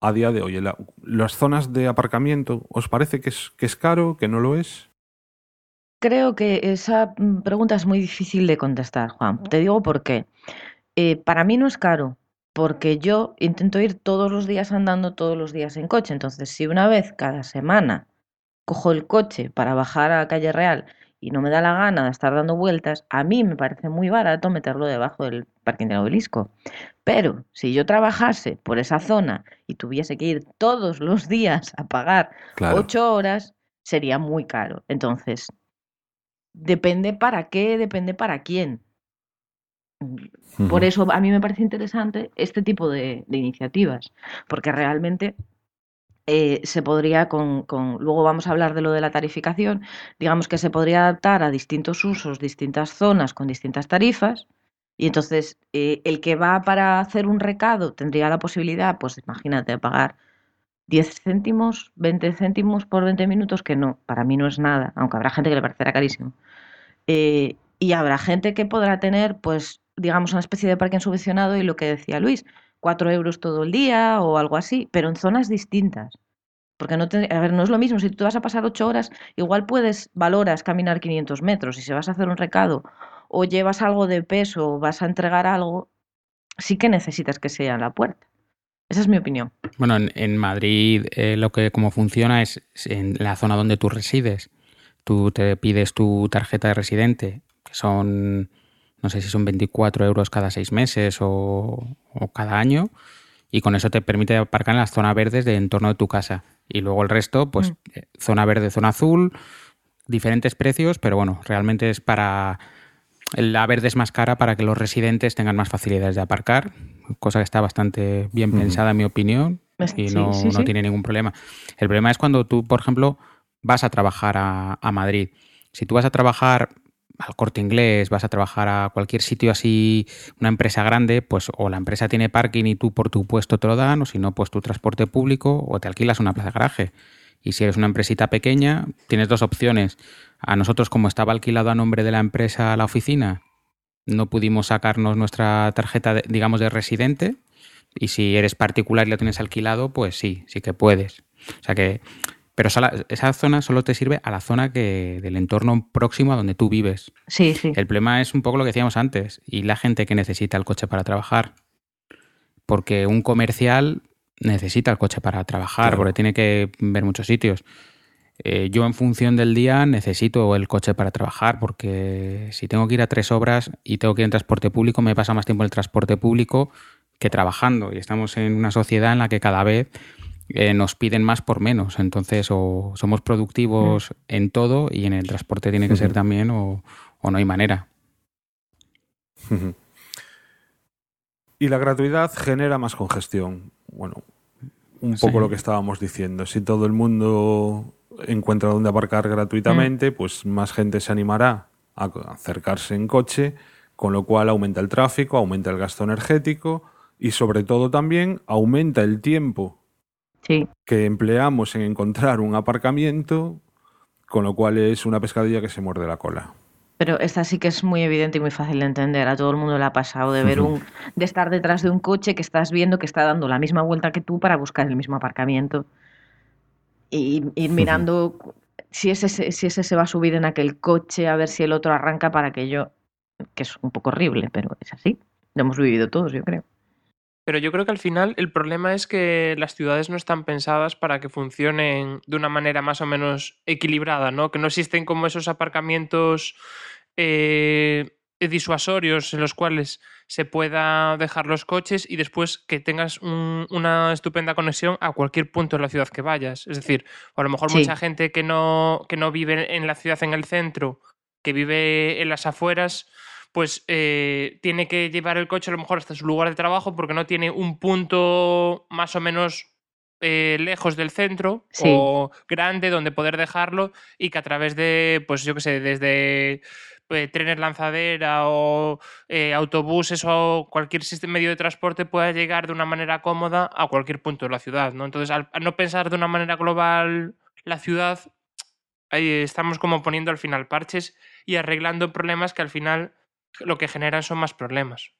A día de hoy, las zonas de aparcamiento, ¿os parece que es, que es caro, que no lo es? Creo que esa mm, pregunta es muy difícil de contestar, Juan. Te digo por qué. Eh, para mí no es caro, porque yo intento ir todos los días andando, todos los días en coche. Entonces, si una vez cada semana cojo el coche para bajar a Calle Real y no me da la gana de estar dando vueltas, a mí me parece muy barato meterlo debajo del parking del obelisco. Pero si yo trabajase por esa zona y tuviese que ir todos los días a pagar Claro. ocho horas, sería muy caro. Entonces, depende para qué, depende para quién. Por eso a mí me parece interesante este tipo de, de iniciativas, porque realmente eh, se podría, con, con- luego vamos a hablar de lo de la tarificación, digamos que se podría adaptar a distintos usos, distintas zonas con distintas tarifas, y entonces eh, el que va para hacer un recado tendría la posibilidad, pues imagínate, de pagar 10 céntimos, 20 céntimos por 20 minutos, que no, para mí no es nada, aunque habrá gente que le parecerá carísimo. Eh, y habrá gente que podrá tener, pues, digamos, una especie de parking subvencionado y lo que decía Luis, 4 euros todo el día o algo así, pero en zonas distintas. Porque no, te- a ver, no es lo mismo, si tú vas a pasar 8 horas, igual puedes, valoras caminar 500 metros, y si vas a hacer un recado o llevas algo de peso o vas a entregar algo, sí que necesitas que sea en la puerta. Esa es mi opinión. Bueno, en, en Madrid eh, lo que como funciona es en la zona donde tú resides. Tú te pides tu tarjeta de residente, que son, no sé si son 24 euros cada seis meses o, o cada año, y con eso te permite aparcar en las zonas verdes de entorno de tu casa. Y luego el resto, pues Mm. eh, zona verde, zona azul, diferentes precios, pero bueno, realmente es para... La verde es más cara para que los residentes tengan más facilidades de aparcar, cosa que está bastante bien pensada en mi opinión y sí, no, sí, no sí. tiene ningún problema. El problema es cuando tú, por ejemplo, vas a trabajar a, a Madrid. Si tú vas a trabajar al corte inglés, vas a trabajar a cualquier sitio así, una empresa grande, pues o la empresa tiene parking y tú por tu puesto te lo dan, o si no, pues tu transporte público o te alquilas una plaza de garaje. Y si eres una empresita pequeña, tienes dos opciones. A nosotros, como estaba alquilado a nombre de la empresa la oficina, no pudimos sacarnos nuestra tarjeta, digamos, de residente. Y si eres particular y lo tienes alquilado, pues sí, sí que puedes. O sea que. Pero esa, esa zona solo te sirve a la zona que del entorno próximo a donde tú vives. Sí, sí. El problema es un poco lo que decíamos antes, y la gente que necesita el coche para trabajar. Porque un comercial necesita el coche para trabajar, Claro. porque tiene que ver muchos sitios. Eh, yo en función del día necesito el coche para trabajar, porque si tengo que ir a tres obras y tengo que ir en transporte público, me pasa más tiempo en el transporte público que trabajando. Y estamos en una sociedad en la que cada vez eh, nos piden más por menos. Entonces, o somos productivos en todo y en el transporte tiene que ser también, o, o no hay manera. <laughs> Y la gratuidad genera más congestión. Bueno, un Sí. poco lo que estábamos diciendo. Si todo el mundo encuentra dónde aparcar gratuitamente, pues más gente se animará a acercarse en coche, con lo cual aumenta el tráfico, aumenta el gasto energético y sobre todo también aumenta el tiempo Sí. que empleamos en encontrar un aparcamiento, con lo cual es una pescadilla que se muerde la cola. Pero esta sí que es muy evidente y muy fácil de entender. A todo el mundo le ha pasado de ver un, de estar detrás de un coche que estás viendo que está dando la misma vuelta que tú para buscar el mismo aparcamiento. Y ir mirando si ese, se- si ese se va a subir en aquel coche, a ver si el otro arranca para que yo, que es un poco horrible, pero es así. Lo hemos vivido todos, yo creo. Pero yo creo que al final el problema es que las ciudades no están pensadas para que funcionen de una manera más o menos equilibrada, ¿no? Que no existen como esos aparcamientos eh, disuasorios en los cuales se pueda dejar los coches y después que tengas un- una estupenda conexión a cualquier punto de la ciudad que vayas. Es decir, a lo mejor Sí. mucha gente que no, que no vive en la ciudad en el centro, que vive en las afueras, pues eh, tiene que llevar el coche a lo mejor hasta su lugar de trabajo porque no tiene un punto más o menos eh, lejos del centro Sí. o grande donde poder dejarlo y que a través de, pues yo qué sé, desde eh, trenes lanzadera o eh, autobuses o cualquier medio de transporte pueda llegar de una manera cómoda a cualquier punto de la ciudad, ¿no? Entonces, al, al no pensar de una manera global la ciudad, ahí estamos como poniendo al final parches y arreglando problemas que al final lo que generan son más problemas.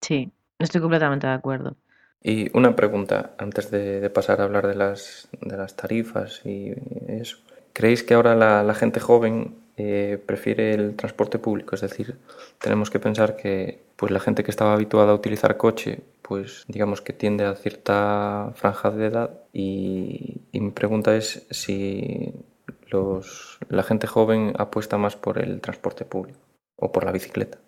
Sí, estoy completamente de acuerdo. Y una pregunta antes de, de pasar a hablar de las, de las tarifas y eso. ¿Creéis que ahora la, la gente joven eh, prefiere el transporte público? Es decir, tenemos que pensar que pues la gente que estaba habituada a utilizar coche, pues digamos que tiende a cierta franja de edad y, y mi pregunta es si los, la gente joven apuesta más por el transporte público o por la bicicleta.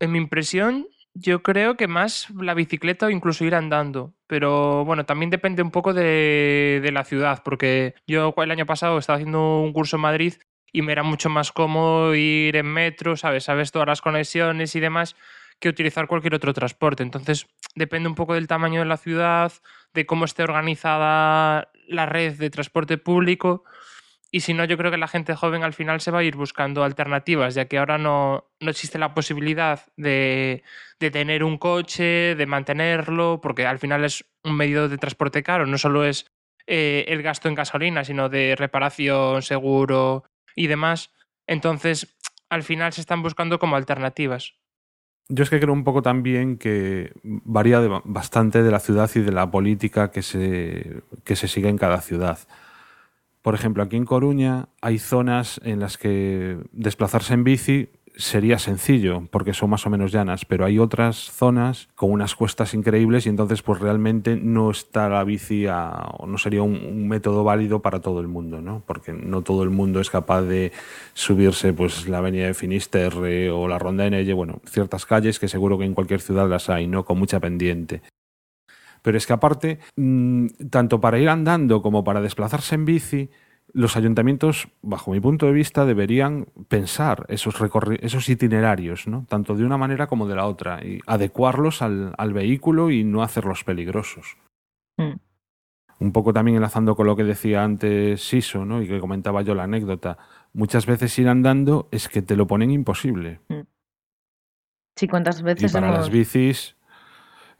En mi impresión, yo creo que más la bicicleta o incluso ir andando. Pero bueno, también depende un poco de, de la ciudad, porque yo el año pasado estaba haciendo un curso en Madrid y me era mucho más cómodo ir en metro, ¿sabes? Sabes todas las conexiones y demás que utilizar cualquier otro transporte. Entonces, depende un poco del tamaño de la ciudad, de cómo esté organizada la red de transporte público. Y si no, yo creo que la gente joven al final se va a ir buscando alternativas, ya que ahora no, no existe la posibilidad de, de tener un coche, de mantenerlo, porque al final es un medio de transporte caro, no solo es eh, el gasto en gasolina, sino de reparación, seguro y demás. Entonces, al final se están buscando como alternativas. Yo es que creo un poco también que varía bastante de la ciudad y de la política que se, que se sigue en cada ciudad. Por ejemplo, aquí en Coruña hay zonas en las que desplazarse en bici sería sencillo porque son más o menos llanas, pero hay otras zonas con unas cuestas increíbles y entonces pues realmente no está la bici o no sería un, un método válido para todo el mundo, ¿no? Porque no todo el mundo es capaz de subirse pues la avenida de Finisterre o la Ronda de Nelle, bueno, ciertas calles que seguro que en cualquier ciudad las hay, ¿no? Con mucha pendiente. Pero es que aparte, mm, tanto para ir andando como para desplazarse en bici, los ayuntamientos, bajo mi punto de vista, deberían pensar esos, esos itinerarios, ¿no? tanto de una manera como de la otra, y adecuarlos al, al vehículo y no hacerlos peligrosos. Mm. Un poco también enlazando con lo que decía antes Siso, ¿no? y que comentaba yo la anécdota, muchas veces ir andando es que te lo ponen imposible. Sí, cuántas Y veces para hemos... las bicis,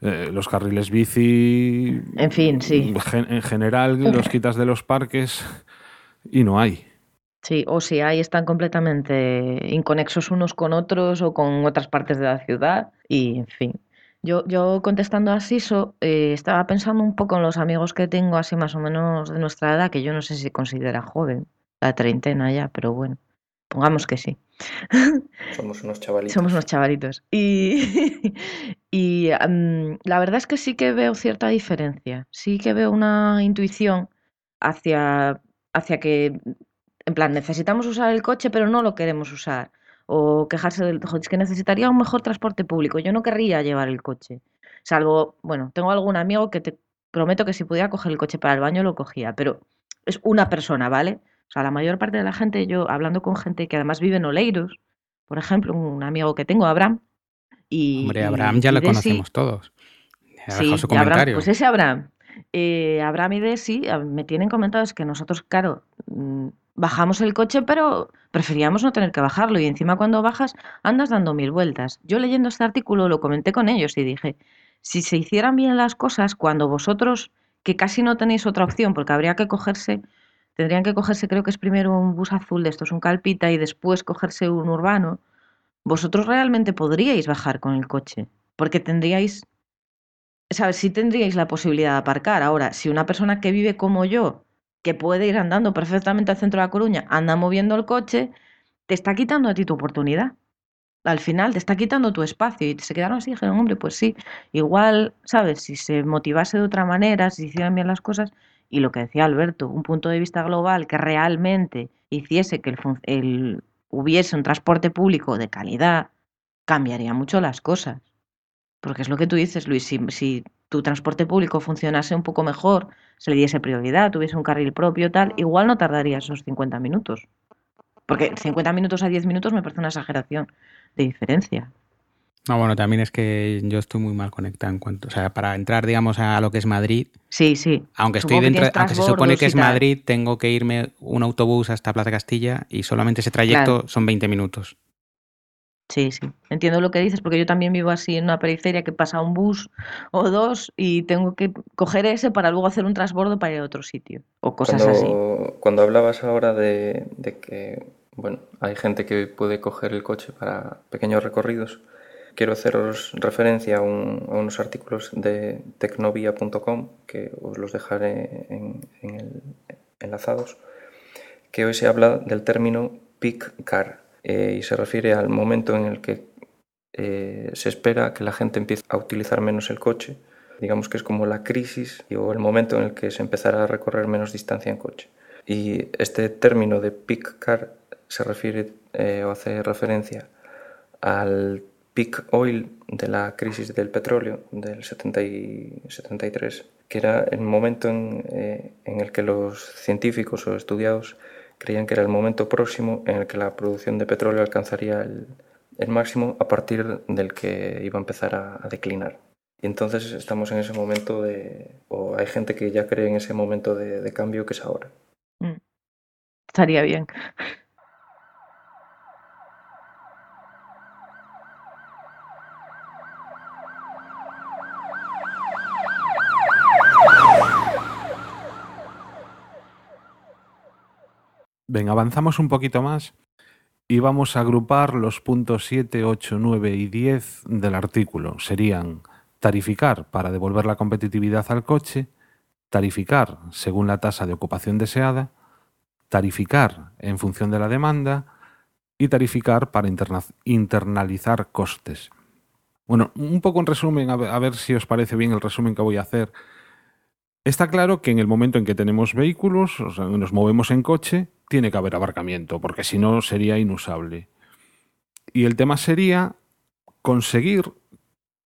eh, los carriles bici. En fin, sí. gen- En general, <laughs> los quitas de los parques y no hay. Sí, o si hay, están completamente inconexos unos con otros o con otras partes de la ciudad y, en fin. Yo, yo contestando a Siso, eh, estaba pensando un poco en los amigos que tengo así más o menos de nuestra edad, que yo no sé si considera joven, la treintena ya, pero bueno, pongamos que sí. Somos unos chavalitos. Somos unos chavalitos. Y, <laughs> y la verdad es que sí que veo cierta diferencia. Sí que veo una intuición hacia, hacia que, en plan, necesitamos usar el coche, pero no lo queremos usar. O quejarse del, "Jo, es que necesitaría un mejor transporte público. Yo no querría llevar el coche. Salvo, bueno, tengo algún amigo que te prometo que si pudiera coger el coche para el baño lo cogía, pero es una persona, ¿vale? O sea, la mayor parte de la gente, yo hablando con gente que además vive en Oleiros, por ejemplo, un amigo que tengo, Abraham, y, Hombre, y- Abraham ya y lo Desi- conocemos todos. Ha Sí, su Abraham- pues ese Abraham. Eh, Abraham y Desi me tienen comentado es que nosotros, claro, mm, bajamos el coche, pero preferíamos no tener que bajarlo. Y encima cuando bajas, andas dando mil vueltas. Yo leyendo este artículo lo comenté con ellos y dije, si se hicieran bien las cosas, cuando vosotros, que casi no tenéis otra opción, porque habría que cogerse, tendrían que cogerse, creo que es primero un bus azul de estos, un calpita, y después cogerse un urbano, vosotros realmente podríais bajar con el coche, porque tendríais ¿sabes? Sí tendríais la posibilidad de aparcar. Ahora, si una persona que vive como yo, que puede ir andando perfectamente al centro de La Coruña, anda moviendo el coche, te está quitando a ti tu oportunidad. al final te está quitando tu espacio y se quedaron así, dijeron, hombre, pues sí, igual, ¿sabes? Si se motivase de otra manera, si hicieran bien las cosas, y lo que decía Alberto, un punto de vista global que realmente hiciese que el, el- hubiese un transporte público de calidad, cambiaría mucho las cosas. Porque es lo que tú dices, Luis, si, si tu transporte público funcionase un poco mejor, se le diese prioridad, tuviese un carril propio, tal, igual no tardaría esos 50 minutos. Porque 50 minutos a 10 minutos me parece una exageración de diferencia. No, bueno, también es que yo estoy muy mal conectado en cuanto, o sea, para entrar, digamos, a lo que es Madrid, Sí, sí. aunque estoy Supongo dentro, aunque se supone que es. Madrid, tengo que irme un autobús hasta Plaza Castilla y solamente ese trayecto Claro. son 20 minutos. Sí, sí. Entiendo lo que dices, porque yo también vivo así en una periferia que pasa un bus o dos y tengo que coger ese para luego hacer un transbordo para ir a otro sitio. O cosas así. Cuando, cuando hablabas ahora de, de que, bueno, hay gente que puede coger el coche para pequeños recorridos, quiero haceros referencia a, un- a unos artículos de tecnovia.com que os los dejaré en, en el- enlazados, que hoy se habla del término peak car eh, y se refiere al momento en el que eh, se espera que la gente empiece a utilizar menos el coche. Digamos que es como la crisis o el momento en el que se empezará a recorrer menos distancia en coche. Y este término de peak car se refiere eh, o hace referencia al peak oil de la crisis del petróleo del 70 y 73, que era el momento en, eh, en el que los científicos o estudiados creían que era el momento próximo en el que la producción de petróleo alcanzaría el, máximo a partir del que iba a empezar a, declinar. Y entonces estamos en ese momento de, o hay gente que ya cree en ese momento de, de cambio que es ahora. Mm. Estaría bien. Venga, avanzamos un poquito más y vamos a agrupar los puntos 7, 8, 9 y 10 del artículo. Serían tarificar para devolver la competitividad al coche, tarificar según la tasa de ocupación deseada, tarificar en función de la demanda y tarificar para interna- internalizar costes. Bueno, un poco en resumen, a ver si os parece bien el resumen que voy a hacer. Está claro que en el momento en que tenemos vehículos, o sea, nos movemos en coche, tiene que haber aparcamiento, porque si no sería inusable. Y el tema sería conseguir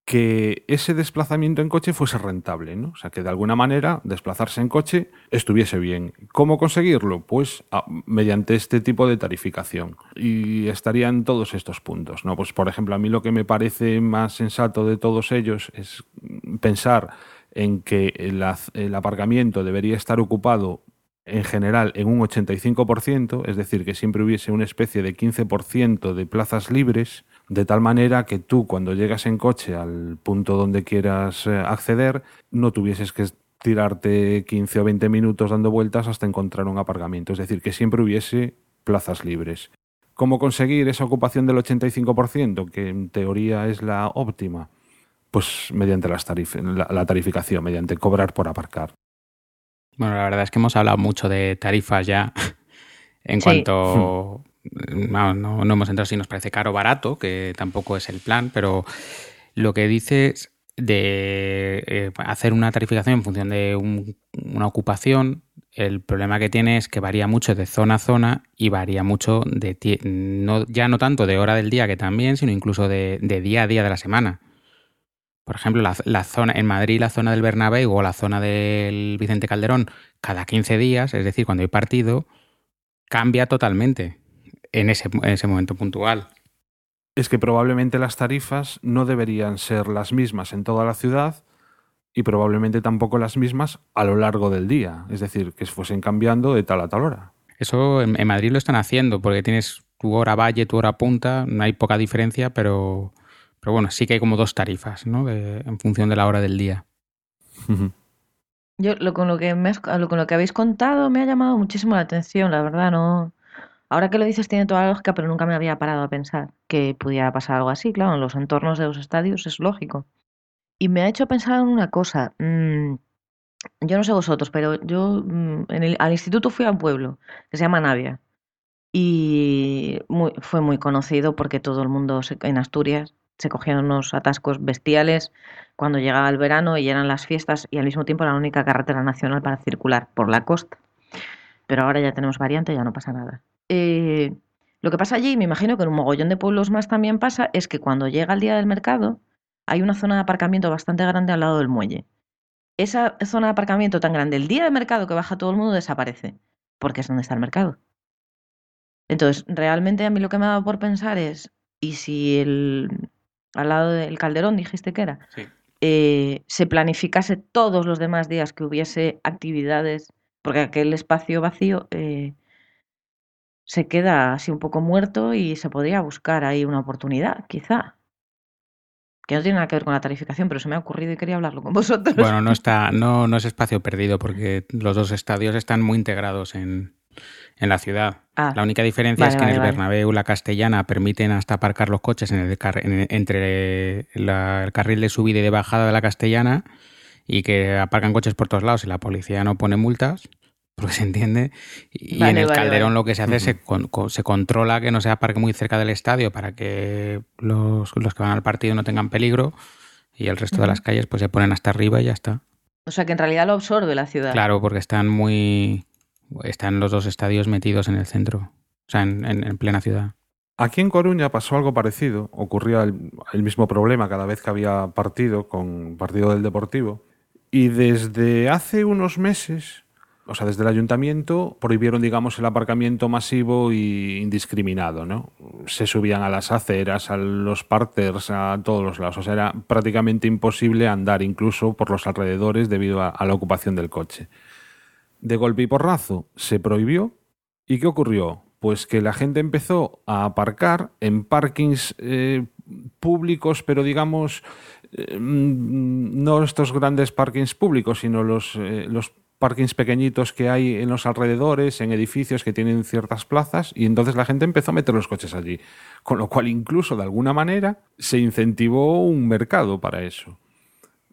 que ese desplazamiento en coche fuese rentable, ¿no? O sea, que de alguna manera desplazarse en coche estuviese bien. ¿Cómo conseguirlo? Pues ah, mediante este tipo de tarificación. Y estarían todos estos puntos, ¿no? Pues por ejemplo, a mí lo que me parece más sensato de todos ellos es pensar en que el, aparcamiento debería estar ocupado en general en un 85%, es decir, que siempre hubiese una especie de 15% de plazas libres, de tal manera que tú cuando llegas en coche al punto donde quieras eh, acceder, no tuvieses que tirarte 15 o 20 minutos dando vueltas hasta encontrar un aparcamiento, es decir, que siempre hubiese plazas libres. ¿Cómo conseguir esa ocupación del 85%, que en teoría es la óptima? Pues mediante las tarif- la, la tarificación, mediante cobrar por aparcar. Bueno, la verdad es que hemos hablado mucho de tarifas ya <laughs> en Sí. cuanto... No, no, no hemos entrado si nos parece caro o barato, que tampoco es el plan, pero lo que dices de eh, hacer una tarificación en función de un- una ocupación, el problema que tiene es que varía mucho de zona a zona y varía mucho de no, ya no tanto de hora del día que también, sino incluso de, de día a día de la semana. Por ejemplo, la, la zona en Madrid, la zona del Bernabéu o la zona del Vicente Calderón, cada 15 días, es decir, cuando hay partido, cambia totalmente en ese, en ese momento puntual. es que probablemente las tarifas no deberían ser las mismas en toda la ciudad y probablemente tampoco las mismas a lo largo del día, es decir, que fuesen cambiando de tal a tal hora. Eso en, en Madrid lo están haciendo porque tienes tu hora valle, tu hora punta, no hay poca diferencia, pero, pero bueno, sí que hay como dos tarifas, ¿no? De- en función de la hora del día. Yo lo, con, lo que me has- lo- con lo que habéis contado me ha llamado muchísimo la atención, la verdad, no. Ahora que lo dices tiene toda la lógica, pero nunca me había parado a pensar que pudiera pasar algo así, claro, en los entornos de los estadios es lógico. Y me ha hecho pensar en una cosa. mm, yo no sé vosotros, pero yo mm, en el- al instituto fui a un pueblo que se llama Navia. y muy- fue muy conocido porque todo el mundo se- en Asturias se cogían unos atascos bestiales cuando llegaba el verano y eran las fiestas y al mismo tiempo la única carretera nacional para circular por la costa. Pero ahora ya tenemos variante, ya no pasa nada. Eh, lo que pasa allí, me imagino que en un mogollón de pueblos más también pasa, es que cuando llega el día del mercado hay una zona de aparcamiento bastante grande al lado del muelle. Esa zona de aparcamiento tan grande, el día del mercado que baja todo el mundo desaparece, porque es donde está el mercado. Entonces, realmente a mí lo que me ha dado por pensar es, ¿y si el, al lado del Calderón dijiste que era? Sí. eh, se planificase todos los demás días que hubiese actividades, porque aquel espacio vacío eh, se queda así un poco muerto y se podría buscar ahí una oportunidad, quizá. Que no tiene nada que ver con la tarificación, pero se me ha ocurrido y quería hablarlo con vosotros. Bueno, no está, no, no es espacio perdido porque los dos estadios están muy integrados en, en la ciudad. Ah, La única diferencia vale, es que en el vale. Bernabéu, la Castellana, permiten hasta aparcar los coches en el car- en- entre la- el carril de subida y de bajada de la Castellana y que aparcan coches por todos lados y la policía no pone multas, porque se entiende. Y Vale, en el vale, Calderón vale. lo que se hace es se, con- con- se controla que no se aparque muy cerca del estadio para que los, los que van al partido no tengan peligro y el resto de las calles pues se ponen hasta arriba y ya está. O sea que en realidad lo absorbe la ciudad. Claro, porque están muy. Están los dos estadios metidos en el centro. O sea, en, en- en plena ciudad. Aquí en Coruña pasó algo parecido. Ocurría el, mismo problema cada vez que había partido con partido del Deportivo. Y desde hace unos meses, o sea, desde el ayuntamiento, prohibieron, digamos, el aparcamiento masivo y indiscriminado, ¿no? Se subían a las aceras, a los parterres, a todos los lados. O sea, era prácticamente imposible andar incluso por los alrededores debido a la ocupación del coche. De golpe y porrazo se prohibió ¿Y qué ocurrió? Pues que la gente empezó a aparcar en parkings eh, públicos, pero digamos, eh, mm, no estos grandes parkings públicos, sino los, eh, los parkings pequeñitos que hay en los alrededores, en edificios que tienen ciertas plazas, y entonces la gente empezó a meter los coches allí. Con lo cual, incluso de alguna manera, se incentivó un mercado para eso.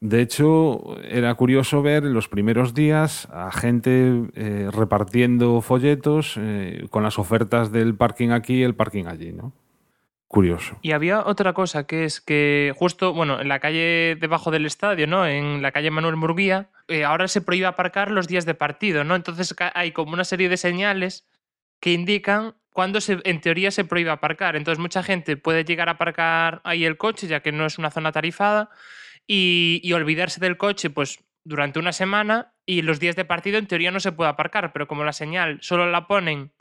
De hecho, era curioso ver en los primeros días a gente eh, repartiendo folletos eh, con las ofertas del parking aquí y el parking allí, ¿no? Curioso. Y había otra cosa que es que justo, bueno, en la calle debajo del estadio, ¿no? En la calle Manuel Murguía, eh, ahora se prohíbe aparcar los días de partido, ¿no? Entonces hay como una serie de señales que indican cuándo se, en teoría se prohíbe aparcar. Entonces mucha gente puede llegar a aparcar ahí el coche, ya que no es una zona tarifada, y, olvidarse del coche, pues durante una semana, y los días de partido en teoría no se puede aparcar, pero como la señal solo la ponen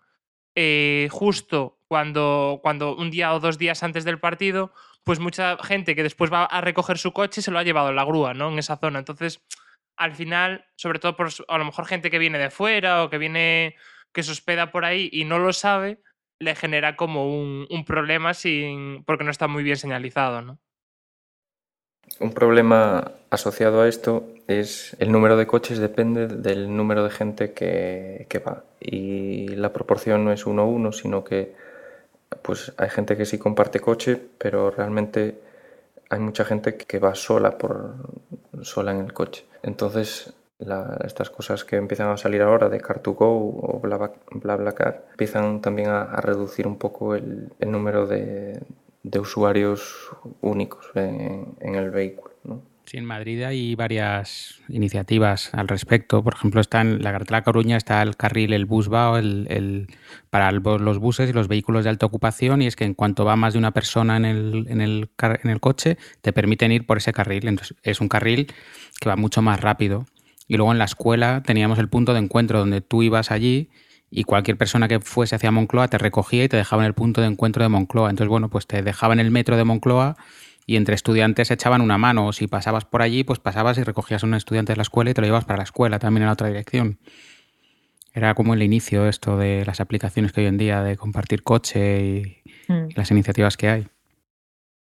eh, justo cuando, cuando un día o dos días antes del partido, pues mucha gente que después va a recoger su coche se lo ha llevado en la grúa, ¿no? En esa zona. Entonces, al final, sobre todo por a lo mejor gente que viene de fuera o que viene, que se hospeda por ahí y no lo sabe, le genera como un, un problema sin, porque no está muy bien señalizado, ¿no? Un problema asociado a esto es el número de coches depende del número de gente que, que va. Y la proporción no es uno a uno, sino que pues hay gente que sí comparte coche, pero realmente hay mucha gente que va sola por sola en el coche. Entonces estas cosas que empiezan a salir ahora de Car2Go o Bla- BlaBlaCar empiezan también a, a reducir un poco el, el número de, de usuarios únicos en, el vehículo. ¿no? Sí, en Madrid hay varias iniciativas al respecto. Por ejemplo, está en la carretera Coruña está el carril, el bus va el, para los buses y los vehículos de alta ocupación y es que en cuanto va más de una persona en el, en el, en el coche, te permiten ir por ese carril. Entonces, es un carril que va mucho más rápido. Y luego en la escuela teníamos el punto de encuentro donde tú ibas allí y cualquier persona que fuese hacia Moncloa te recogía y te dejaba en el punto de encuentro de Moncloa. Entonces, bueno, pues te dejaba en el metro de Moncloa y entre estudiantes se echaban una mano. O si pasabas por allí, pues pasabas y recogías a un estudiante de la escuela y te lo llevas para la escuela también en la otra dirección. Era como el inicio esto de las aplicaciones que hoy en día de compartir coche y, Mm. y las iniciativas que hay.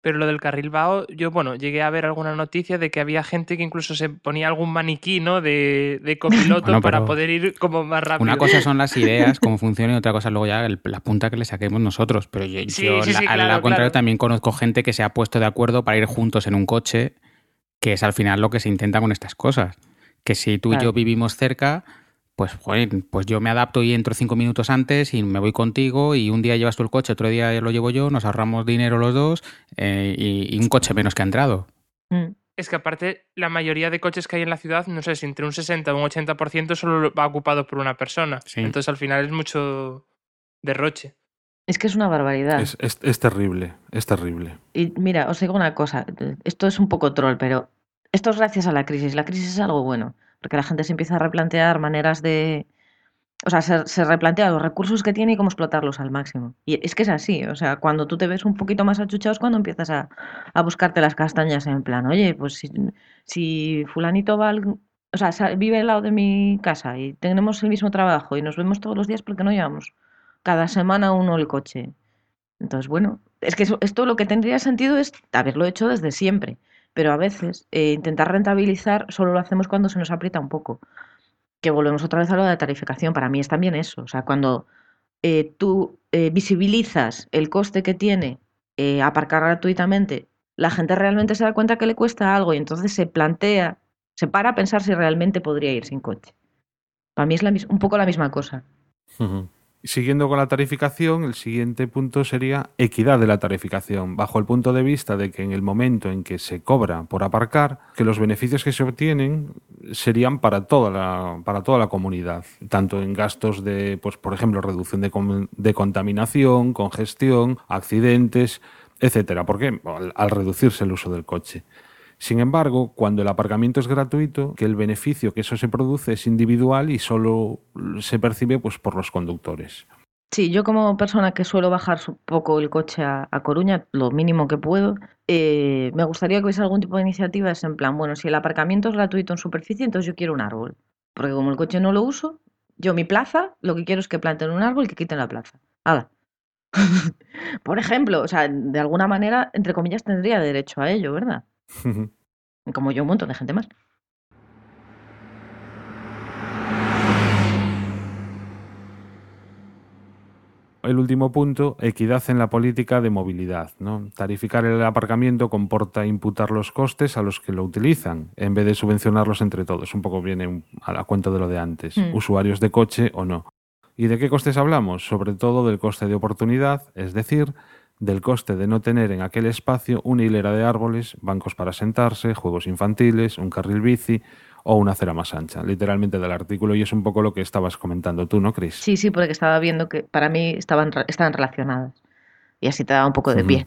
Pero lo del carril vago, yo, bueno, llegué a ver alguna noticia de que había gente que incluso se ponía algún maniquí, ¿no? De, de copiloto Bueno, para poder ir como más rápido. Una cosa son las ideas, cómo funcionan, y otra cosa luego ya el- la punta que le saquemos nosotros. Pero yo, Sí, yo sí, la- sí, al claro, contrario, también conozco gente que se ha puesto de acuerdo para ir juntos en un coche, que es al final lo que se intenta con estas cosas. Que si tú y yo vivimos cerca, pues, joder, pues yo me adapto y entro cinco minutos antes y me voy contigo y un día llevas tú el coche, otro día lo llevo yo, nos ahorramos dinero los dos eh, y, y un coche menos que ha entrado. Mm. Es que aparte, la mayoría de coches que hay en la ciudad, no sé si entre un 60 o un 80% solo va ocupado por una persona. Sí. Entonces al final es mucho derroche. Es que es una barbaridad. Es, es- es terrible, es terrible. Y mira, os digo una cosa, esto es un poco troll, pero esto es gracias a la crisis. La crisis es algo bueno, porque la gente se empieza a replantear maneras de... O sea, se, replantea los recursos que tiene y cómo explotarlos al máximo. Y es que es así, o sea, cuando tú te ves un poquito más achuchado es cuando empiezas a, a buscarte las castañas en plan, oye, pues si, si fulanito va al- O sea, vive al lado de mi casa y tenemos el mismo trabajo y nos vemos todos los días, ¿por qué no llevamos cada semana uno el coche? Entonces, bueno, es que esto lo que tendría sentido es haberlo hecho desde siempre, pero a veces eh, intentar rentabilizar solo lo hacemos cuando se nos aprieta un poco. Que volvemos otra vez a lo de la tarificación. Para mí es también eso. O sea, cuando eh, tú eh, visibilizas el coste que tiene aparcar gratuitamente, la gente realmente se da cuenta que le cuesta algo y entonces se plantea, se para a pensar si realmente podría ir sin coche. Para mí es la un poco la misma cosa. Siguiendo con la tarificación, el siguiente punto sería equidad de la tarificación, bajo el punto de vista de que en el momento en que se cobra por aparcar, que los beneficios que se obtienen serían para toda la, para toda la comunidad, tanto en gastos de, pues, por ejemplo, reducción de, de contaminación, congestión, accidentes, etcétera. ¿Por qué? Al, al reducirse el uso del coche. Sin embargo, cuando el aparcamiento es gratuito, que el beneficio que eso se produce es individual y solo se percibe pues, por los conductores. Sí, yo como persona que suelo bajar un poco el coche a, Coruña, lo mínimo que puedo, eh, me gustaría que hubiese algún tipo de iniciativas en plan, bueno, si el aparcamiento es gratuito en superficie, entonces yo quiero un árbol. Porque como el coche no lo uso, yo mi plaza, lo que quiero es que planten un árbol y que quiten la plaza. ¡Hala! <laughs> Por ejemplo, o sea, de alguna manera, entre comillas, tendría derecho a ello, ¿verdad? Como yo, un montón de gente más. El último punto, equidad en la política de movilidad. ¿no? Tarificar el aparcamiento comporta imputar los costes a los que lo utilizan, en vez de subvencionarlos entre todos. Un poco viene a la cuenta de lo de antes, Mm. usuarios de coche o no. ¿Y de qué costes hablamos? Sobre todo del coste de oportunidad, es decir, del coste de no tener en aquel espacio una hilera de árboles, bancos para sentarse, juegos infantiles, un carril bici o una acera más ancha, literalmente del artículo, y es un poco lo que estabas comentando tú, ¿no, Chris? Sí, sí, porque estaba viendo que para mí estaban, estaban relacionadas. Y así te da un poco de pie.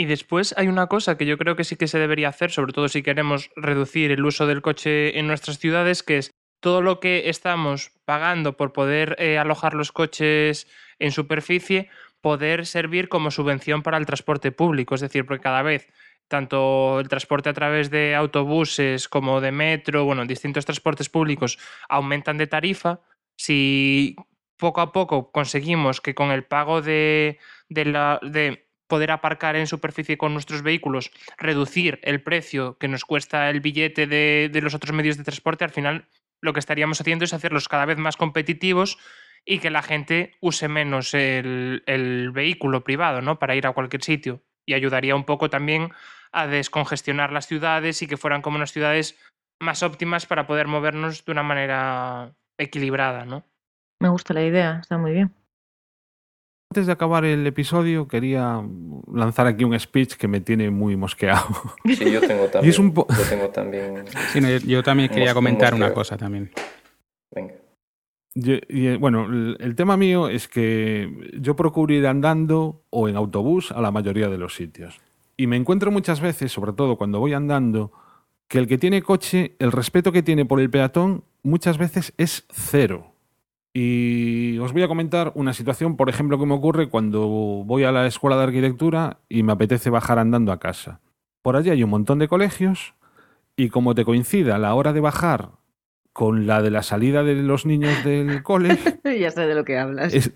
Y después hay una cosa que yo creo que sí que se debería hacer, sobre todo si queremos reducir el uso del coche en nuestras ciudades, que es todo lo que estamos pagando por poder eh, alojar los coches en superficie, poder servir como subvención para el transporte público. Es decir, porque cada vez tanto el transporte a través de autobuses como de metro, bueno, distintos transportes públicos aumentan de tarifa. Si poco a poco conseguimos que con el pago de, de la, de poder aparcar en superficie con nuestros vehículos, reducir el precio que nos cuesta el billete de, de los otros medios de transporte, al final lo que estaríamos haciendo es hacerlos cada vez más competitivos y que la gente use menos el, el vehículo privado, ¿no? Para ir a cualquier sitio. Y ayudaría un poco también a descongestionar las ciudades y que fueran como unas ciudades más óptimas para poder movernos de una manera equilibrada, ¿no? Me gusta la idea, está muy bien. Antes de acabar el episodio, quería lanzar aquí un speech que me tiene muy mosqueado. <laughs> Sí, yo tengo también. es un po- Yo tengo también. Sí, no, yo, yo también quería comentar una cosa también. Venga. Eh, bueno, el, el tema mío es que yo procuro ir andando o en autobús a la mayoría de los sitios. Y me encuentro muchas veces, sobre todo cuando voy andando, que el que tiene coche, el respeto que tiene por el peatón muchas veces es cero. Y os voy a comentar una situación, por ejemplo, que me ocurre cuando voy a la escuela de arquitectura y me apetece bajar andando a casa. Por allí hay un montón de colegios y como te coincida la hora de bajar con la de la salida de los niños del <laughs> cole, ya sé de lo que hablas. es-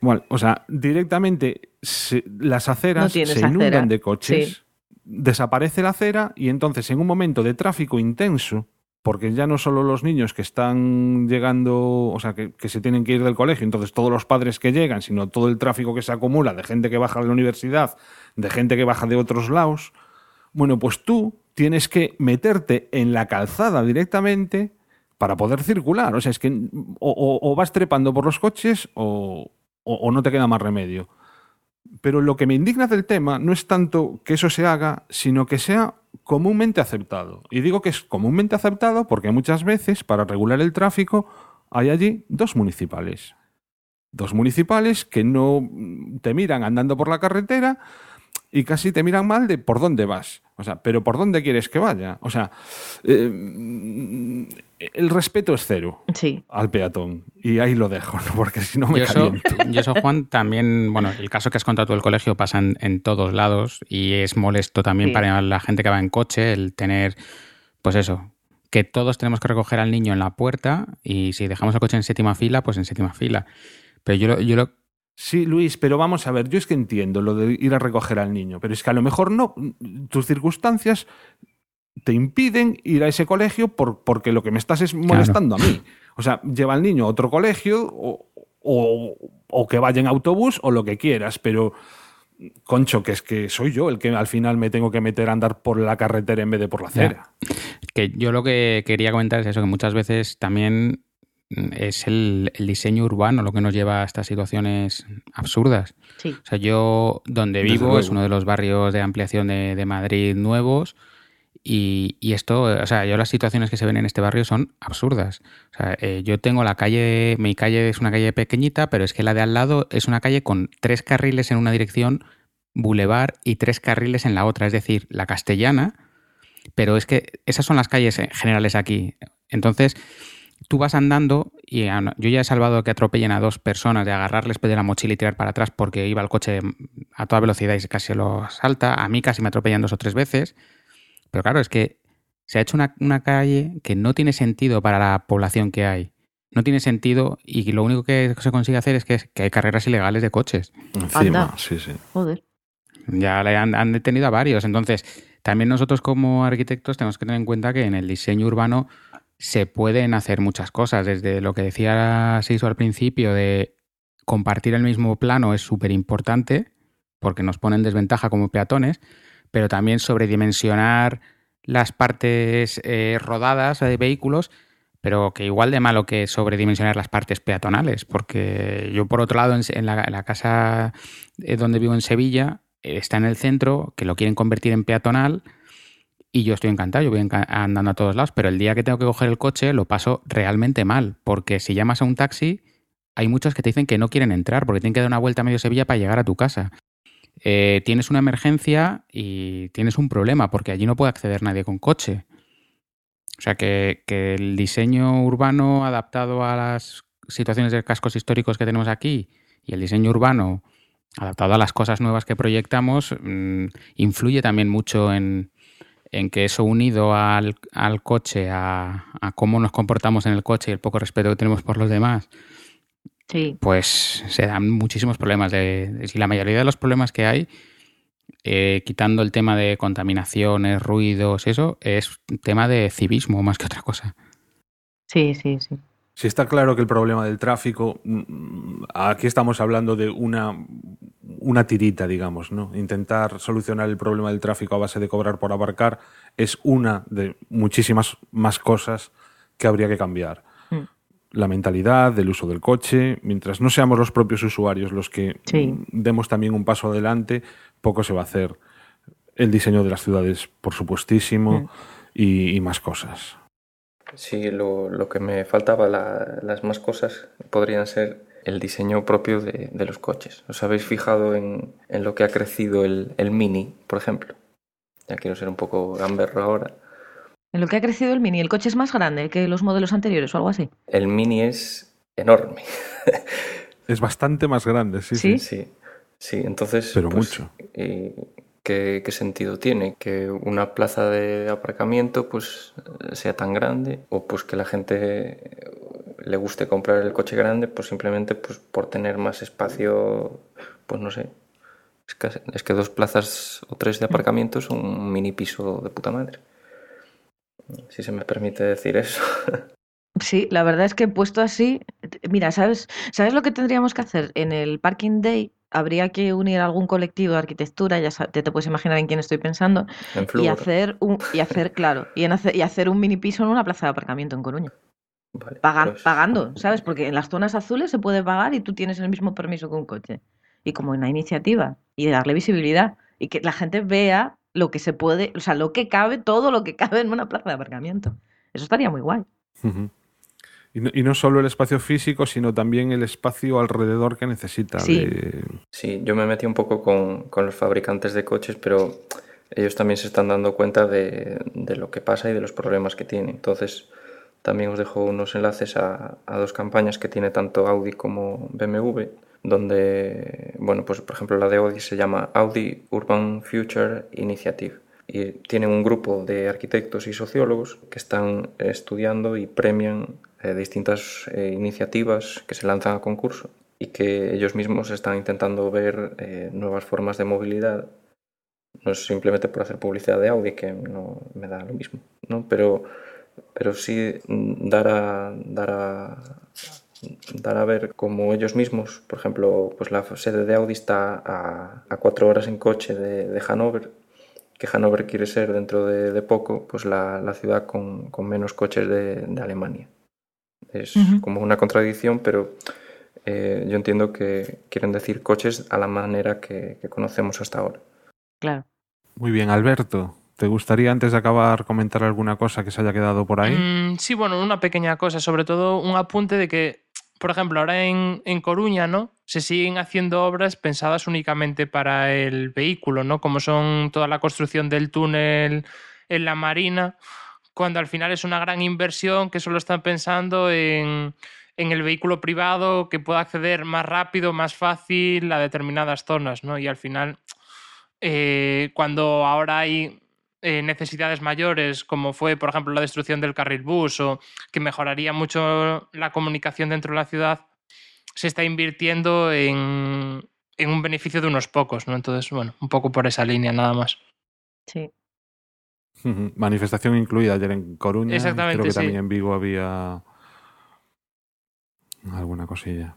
bueno, o sea, directamente se- las aceras se inundan acera, de coches, sí. desaparece la acera y entonces en un momento de tráfico intenso, porque ya no solo los niños que están llegando, o sea, que, que se tienen que ir del colegio, entonces todos los padres que llegan, sino todo el tráfico que se acumula de gente que baja de la universidad, de gente que baja de otros lados, bueno, pues tú tienes que meterte en la calzada directamente para poder circular. O sea, es que o, vas trepando por los coches o, no te queda más remedio. Pero lo que me indigna del tema no es tanto que eso se haga, sino que sea comúnmente aceptado. Y digo que es comúnmente aceptado porque muchas veces para regular el tráfico hay allí dos municipales. Dos municipales que no te miran andando por la carretera y casi te miran mal de por dónde vas. O sea, pero ¿por dónde quieres que vaya? O sea, eh, el respeto es cero Sí. al peatón. Y ahí lo dejo, ¿no? porque si no me Yo eso, caliento. <laughs> yo eso, Juan, también, bueno, el caso que has contado tú del colegio pasa en, en todos lados y es molesto también Sí. para la gente que va en coche el tener, pues eso, que todos tenemos que recoger al niño en la puerta y si dejamos el coche en séptima fila, pues en séptima fila. Pero yo, lo- yo lo, Sí, Luis, pero vamos a ver, yo es que entiendo lo de ir a recoger al niño, pero es que a lo mejor no, tus circunstancias te impiden ir a ese colegio por, porque lo que me estás es molestando a mí. O sea, lleva al niño a otro colegio o, o- o que vaya en autobús o lo que quieras, pero concho, que es que soy yo el que al final me tengo que meter a andar por la carretera en vez de por la Ya. acera. que yo lo que quería comentar es eso, que muchas veces también es el, el diseño urbano lo que nos lleva a estas situaciones absurdas. Sí. O sea, yo donde vivo es uno de los barrios de ampliación de, de Madrid nuevos y, y esto, o sea, yo las situaciones que se ven en este barrio son absurdas. O sea, eh, yo tengo la calle, mi calle es una calle pequeñita, pero es que la de al lado es una calle con tres carriles en una dirección, bulevar y tres carriles en la otra, es decir, la castellana, pero es que esas son las calles eh, generales aquí. Entonces, tú vas andando y ah, yo ya he salvado que atropellen a dos personas de agarrarles de la mochila y tirar para atrás porque iba el coche a toda velocidad y casi lo salta. A mí casi me atropellan dos o tres veces. Pero claro, es que se ha hecho una, una calle que no tiene sentido para la población que hay. No tiene sentido y lo único que se consigue hacer es que, que hay carreras ilegales de coches. Encima, Anda. sí, sí. Joder. Ya le han, han detenido a varios. Entonces, también nosotros como arquitectos tenemos que tener en cuenta que en el diseño urbano se pueden hacer muchas cosas. Desde lo que decía Seiso al principio de compartir el mismo plano es súper importante porque nos pone en desventaja como peatones, pero también sobredimensionar las partes eh, rodadas de vehículos, pero que igual de malo que sobredimensionar las partes peatonales, porque yo por otro lado en, en la, en la casa eh, donde vivo en Sevilla eh, está en el centro, que lo quieren convertir en peatonal y yo estoy encantado, yo voy andando a todos lados, pero el día que tengo que coger el coche lo paso realmente mal, porque si llamas a un taxi, hay muchos que te dicen que no quieren entrar porque tienen que dar una vuelta a medio Sevilla para llegar a tu casa. Eh, tienes una emergencia y tienes un problema porque allí no puede acceder nadie con coche. O sea que, que el diseño urbano adaptado a las situaciones de cascos históricos que tenemos aquí y el diseño urbano adaptado a las cosas nuevas que proyectamos mm, influye también mucho en, en que eso unido al, al coche, a, a cómo nos comportamos en el coche y el poco respeto que tenemos por los demás, Sí. pues se dan muchísimos problemas. De, de- si la mayoría de los problemas que hay, eh, quitando el tema de contaminaciones, ruidos, eso, es un tema de civismo más que otra cosa. Sí, sí, sí. Si está claro que el problema del tráfico, mm, aquí estamos hablando de una, una tirita, digamos, ¿no? Intentar solucionar el problema del tráfico a base de cobrar por abarcar es una de muchísimas más cosas que habría que cambiar. Mm. La mentalidad del uso del coche, mientras no seamos los propios usuarios los que Sí. demos también un paso adelante, poco se va a hacer. El diseño de las ciudades, por supuestísimo, Mm. y, y más cosas. Sí, lo, lo que me faltaba, la- las más cosas, podrían ser el diseño propio de, de los coches. ¿Os habéis fijado en, en lo que ha crecido el, el Mini, por ejemplo? Ya quiero ser un poco gamberro ahora. En lo que ha crecido el Mini, el coche es más grande que los modelos anteriores o algo así. El Mini es enorme. <laughs> Es bastante más grande, sí. ¿Sí? Sí, sí, entonces. Pero pues, mucho. ¿y ¿qué, qué sentido tiene? Que una plaza de aparcamiento pues sea tan grande o pues que la gente le guste comprar el coche grande pues simplemente pues por tener más espacio, pues no sé. Es que, es que dos plazas o tres de aparcamiento son un mini piso de puta madre. Si se me permite decir eso. <laughs> Sí, la verdad es que puesto así, mira, ¿sabes, ¿sabes lo que tendríamos que hacer? En el Parking Day habría que unir algún colectivo de arquitectura, ya te, te puedes imaginar en quién estoy pensando, En y hacer un, y hacer, claro, y, en hacer, y hacer un mini piso en una plaza de aparcamiento en Coruña. Vale, pues- pagando, ¿sabes? Porque en las zonas azules se puede pagar y tú tienes el mismo permiso que un coche. Y como una iniciativa y darle visibilidad y que la gente vea lo que se puede, o sea, lo que cabe, todo lo que cabe en una plaza de aparcamiento. Eso estaría muy guay. Y no, y no solo el espacio físico, sino también el espacio alrededor que necesita. Sí. de- Sí, yo me metí un poco con, con los fabricantes de coches, pero ellos también se están dando cuenta de, de lo que pasa y de los problemas que tiene. Entonces, también os dejo unos enlaces a, a dos campañas que tiene tanto Audi como BMW, donde, bueno, pues por ejemplo la de Audi se llama Audi Urban Future Initiative. Y tienen un grupo de arquitectos y sociólogos que están estudiando y premian eh, distintas eh, iniciativas que se lanzan a concurso y que ellos mismos están intentando ver eh, nuevas formas de movilidad. No es simplemente por hacer publicidad de Audi, que no me da lo mismo, ¿no? Pero, pero sí dar a, dar a, dar a ver cómo ellos mismos, por ejemplo, pues la sede de Audi está a, a cuatro horas en coche de, de Hannover, que Hannover quiere ser dentro de, de poco pues la, la ciudad con, con menos coches de, de Alemania. Es como una contradicción, pero eh, yo entiendo que quieren decir coches a la manera que, que conocemos hasta ahora. Claro. Muy bien, Alberto. ¿Te gustaría antes de acabar comentar alguna cosa que se haya quedado por ahí? Mm, sí, bueno, una pequeña cosa, sobre todo un apunte de que, por ejemplo, ahora en, en Coruña, ¿no? Se siguen haciendo obras pensadas únicamente para el vehículo, ¿no? Como son toda la construcción del túnel en la Marina, cuando al final es una gran inversión que solo están pensando en, en el vehículo privado que pueda acceder más rápido, más fácil a determinadas zonas, ¿no? Y al final, eh, cuando ahora hay eh, necesidades mayores, como fue, por ejemplo, la destrucción del carril bus o que mejoraría mucho la comunicación dentro de la ciudad, se está invirtiendo en, en un beneficio de unos pocos, ¿no? Entonces, bueno, un poco por esa línea nada más. Sí. Manifestación incluida ayer en Coruña. y Exactamente, Creo que sí. también en Vigo había alguna cosilla.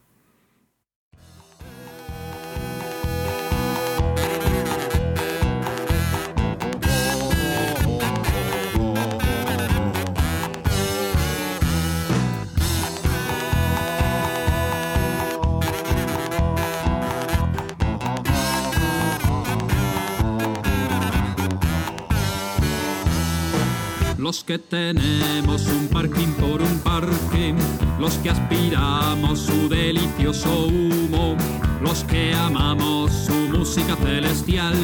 Los que tenemos un parking por un parque, los que aspiramos su delicioso humo, los que amamos su música celestial,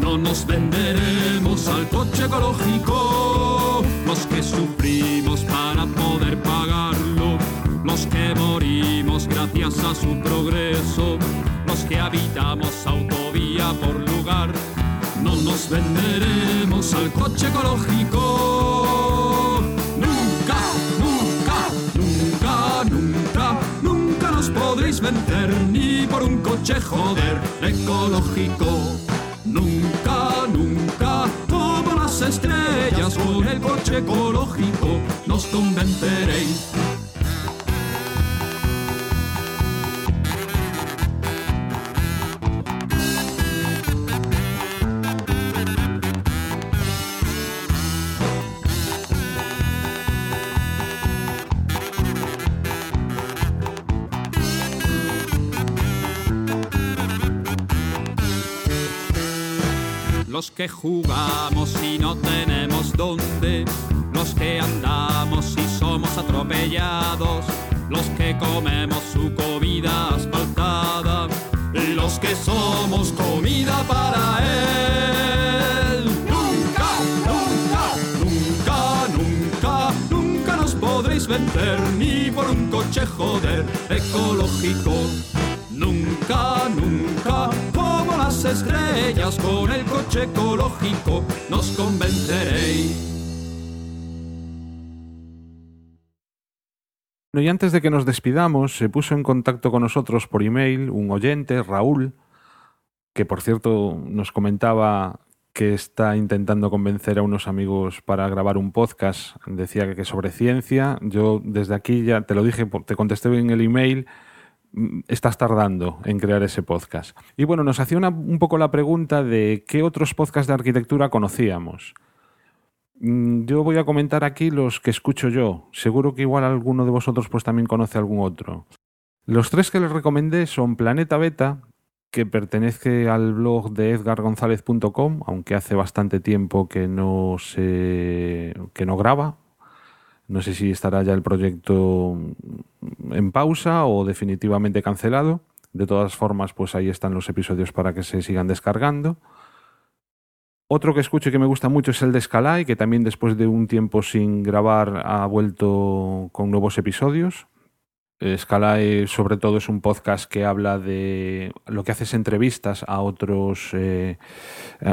no nos venderemos al coche ecológico, los que sufrimos para poder pagarlo, los que morimos gracias a su progreso, los que habitamos autovía por lugar, no nos venderemos al coche ecológico. Podréis vender ni por un coche joder ecológico. Nunca, nunca, como las estrellas con el coche ecológico nos convenceréis. Que jugamos y no tenemos dónde, los que andamos y somos atropellados, los que comemos su comida asfaltada los que somos comida para él. Nunca, nunca, nunca, nunca, nunca nos podréis vender ni por un coche joder ecológico. Nunca, estrellas con el coche ecológico, nos convenceréis. Y antes de que nos despidamos, se puso en contacto con nosotros por email un oyente, Raúl, que por cierto nos comentaba que está intentando convencer a unos amigos para grabar un podcast. Decía que sobre ciencia. Yo desde aquí ya te lo dije, te contesté en el email. Mm, Estás tardando en crear ese podcast. Y bueno, nos hacía una- un poco la pregunta de qué otros podcasts de arquitectura conocíamos. Mm, Yo voy a comentar aquí los que escucho yo. Seguro que igual alguno de vosotros pues también conoce algún otro. Los tres que les recomendé son Planeta Beta, que pertenece al blog de edgargonzalez.com, aunque hace bastante tiempo que no se que no graba. No sé si estará ya el proyecto en pausa o definitivamente cancelado. De todas formas, pues ahí están los episodios para que se sigan descargando. Otro que escucho y que me gusta mucho es el de Scalai, que también después de un tiempo sin grabar ha vuelto con nuevos episodios. Eh, Scalai sobre todo es un podcast que habla de lo que hace es entrevistas a otros eh,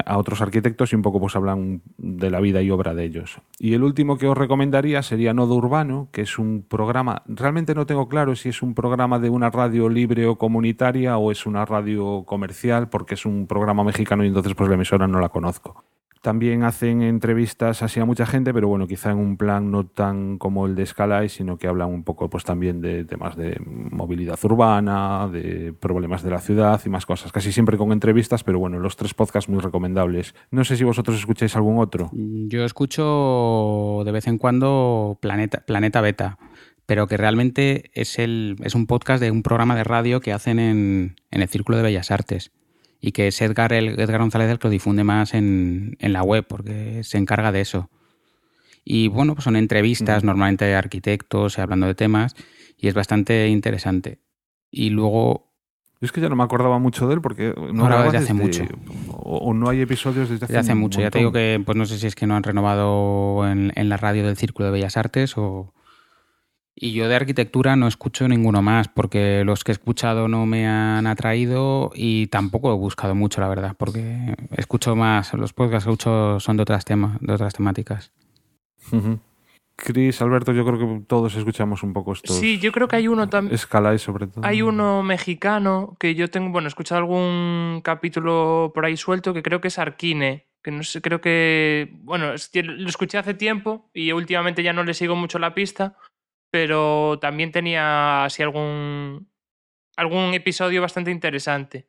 a otros arquitectos y un poco pues hablan de la vida y obra de ellos. Y el último que os recomendaría sería Nodo Urbano, que es un programa, realmente no tengo claro si es un programa de una radio libre o comunitaria o es una radio comercial, porque es un programa mexicano y entonces pues la emisora no la conozco. También hacen entrevistas así a mucha gente, pero bueno, quizá en un plan no tan como el de Scalai, sino que hablan un poco pues también de temas de movilidad urbana, de problemas de la ciudad y más cosas. Casi siempre con entrevistas, pero bueno, los tres podcasts muy recomendables. No sé si vosotros escucháis algún otro. Yo escucho de vez en cuando Planeta, Planeta Beta, pero que realmente es, el, es un podcast de un programa de radio que hacen en, en el Círculo de Bellas Artes y que es Edgar, el, Edgar González el que lo difunde más en, en la web porque se encarga de eso. Y bueno, pues son entrevistas normalmente de arquitectos hablando de temas y es bastante interesante. Y luego Yo es que ya no me acordaba mucho de él porque no Ahora desde hace desde- mucho. O, o no hay episodios desde hace, Desde hace mucho, ya te digo que pues no sé si es que no han renovado en, en la radio del Círculo de Bellas Artes o... Y yo de arquitectura no escucho ninguno más porque los que he escuchado no me han atraído y tampoco he buscado mucho, la verdad, porque escucho más, los podcasts que escucho son de otras, temas, de otras temáticas. Ujú. Chris, Alberto, yo creo que todos escuchamos un poco estos. Sí, yo creo que hay uno también. Scalai sobre todo. Hay uno mexicano que yo tengo, bueno, he escuchado algún capítulo por ahí suelto que creo que es Arquine, que no sé, creo que, bueno, lo escuché hace tiempo y últimamente ya no le sigo mucho la pista, pero también tenía así algún, algún episodio bastante interesante.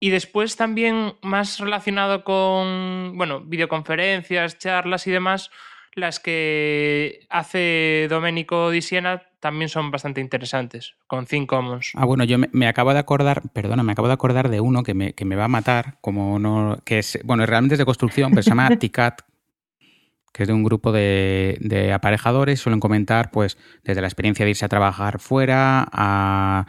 Y después también más relacionado con, bueno, videoconferencias, charlas y demás, las que hace Domenico Di Siena también son bastante interesantes, con Think Commons. Ah, bueno, yo me, me acabo de acordar, perdona, me acabo de acordar de uno que me, que me va a matar, como no, que es, bueno, realmente es de construcción, pero se llama <laughs> TICAT, que es de un grupo de, de aparejadores, suelen comentar, pues, desde la experiencia de irse a trabajar fuera, a,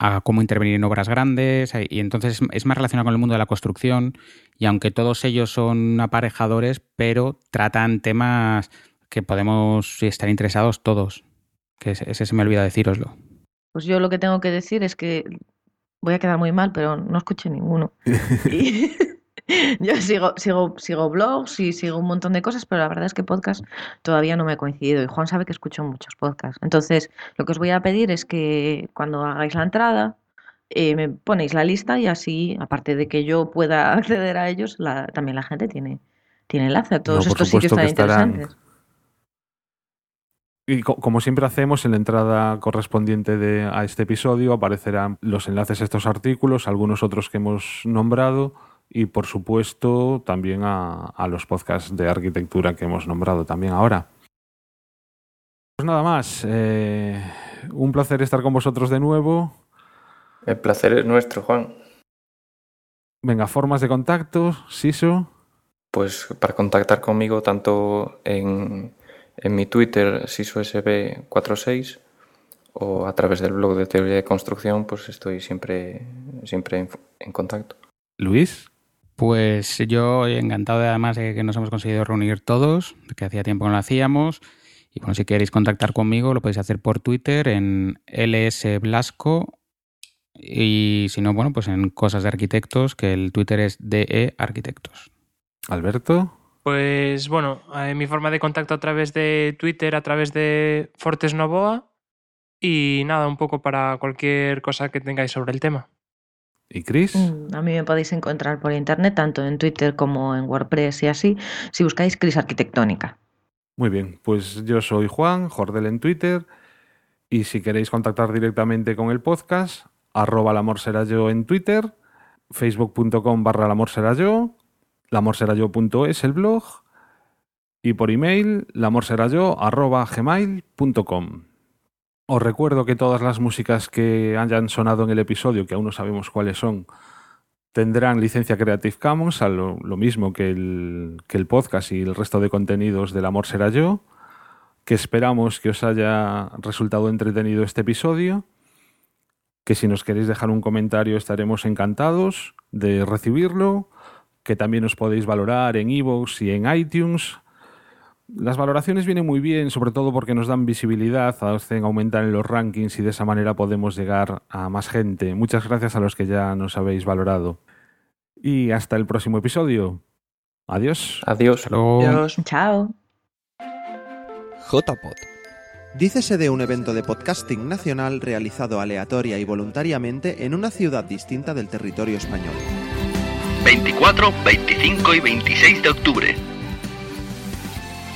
a cómo intervenir en obras grandes, y entonces es más relacionado con el mundo de la construcción, y aunque todos ellos son aparejadores, pero tratan temas que podemos estar interesados todos, que ese, ese se me olvida decíroslo. Pues yo lo que tengo que decir es que voy a quedar muy mal, pero no escuché ninguno. Y <laughs> <laughs> <laughs> yo sigo, sigo, sigo blogs y sigo un montón de cosas, pero la verdad es que podcast todavía no me ha coincidido. Y Juan sabe que escucho muchos podcasts. Entonces, lo que os voy a pedir es que cuando hagáis la entrada, eh, me ponéis la lista y así, aparte de que yo pueda <laughs> acceder a ellos, la- también la gente tiene, tiene enlace a todos No, estos sitios tan estarán. interesantes. Y co- como siempre hacemos, en la entrada correspondiente de, a este episodio aparecerán los enlaces a estos artículos, algunos otros que hemos nombrado y, por supuesto, también a, a los podcasts de arquitectura que hemos nombrado también ahora. Pues nada más. eh, un placer estar con vosotros de nuevo. El placer es nuestro, Juan. Venga, formas de contacto, Siso. Pues para contactar conmigo tanto en, en mi Twitter sisosb46 o a través del blog de teoría de construcción, pues estoy siempre, siempre en, en contacto. Luis. Pues yo encantado de, además de que nos hemos conseguido reunir todos, que hacía tiempo que no lo hacíamos. Y bueno, si queréis contactar conmigo, lo podéis hacer por Twitter en lsblasco. Y si no, bueno, pues en Cosas de Arquitectos, que el Twitter es DE Arquitectos. Alberto. Pues bueno, eh, mi forma de contacto a través de Twitter, a través de Fortes Novoa y nada, un poco para cualquier cosa que tengáis sobre el tema. ¿Y Chris? Mm, A mí me podéis encontrar por internet, tanto en Twitter como en WordPress y así, si buscáis Cris Arquitectónica. Muy bien, pues yo soy Juan, Jordel en Twitter. Y si queréis contactar directamente con el podcast, arroba yo en Twitter, facebook.com barra el amor será yo, lamorserá yo.es el blog. y por email lamorserayo@gmail.com. Os recuerdo que todas las músicas que hayan sonado en el episodio, que aún no sabemos cuáles son, tendrán licencia Creative Commons, a lo, mismo que el, que el podcast y el resto de contenidos del Amor Será Yo, que esperamos que os haya resultado entretenido este episodio, que si nos queréis dejar un comentario estaremos encantados de recibirlo, que también os podéis valorar en iVoox y en iTunes. Las valoraciones vienen muy bien, sobre todo porque nos dan visibilidad, hacen aumentar en los rankings y de esa manera podemos llegar a más gente. Muchas gracias a los que ya nos habéis valorado. Y hasta el próximo episodio. Adiós. Adiós. Luego. Adiós. Chao. JPod. Dícese de un evento de podcasting nacional realizado aleatoria y voluntariamente en una ciudad distinta del territorio español. 24, 25 y 26 de octubre.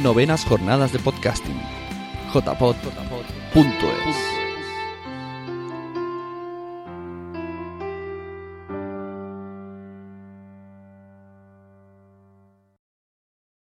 Novenas jornadas de podcasting. jpod.es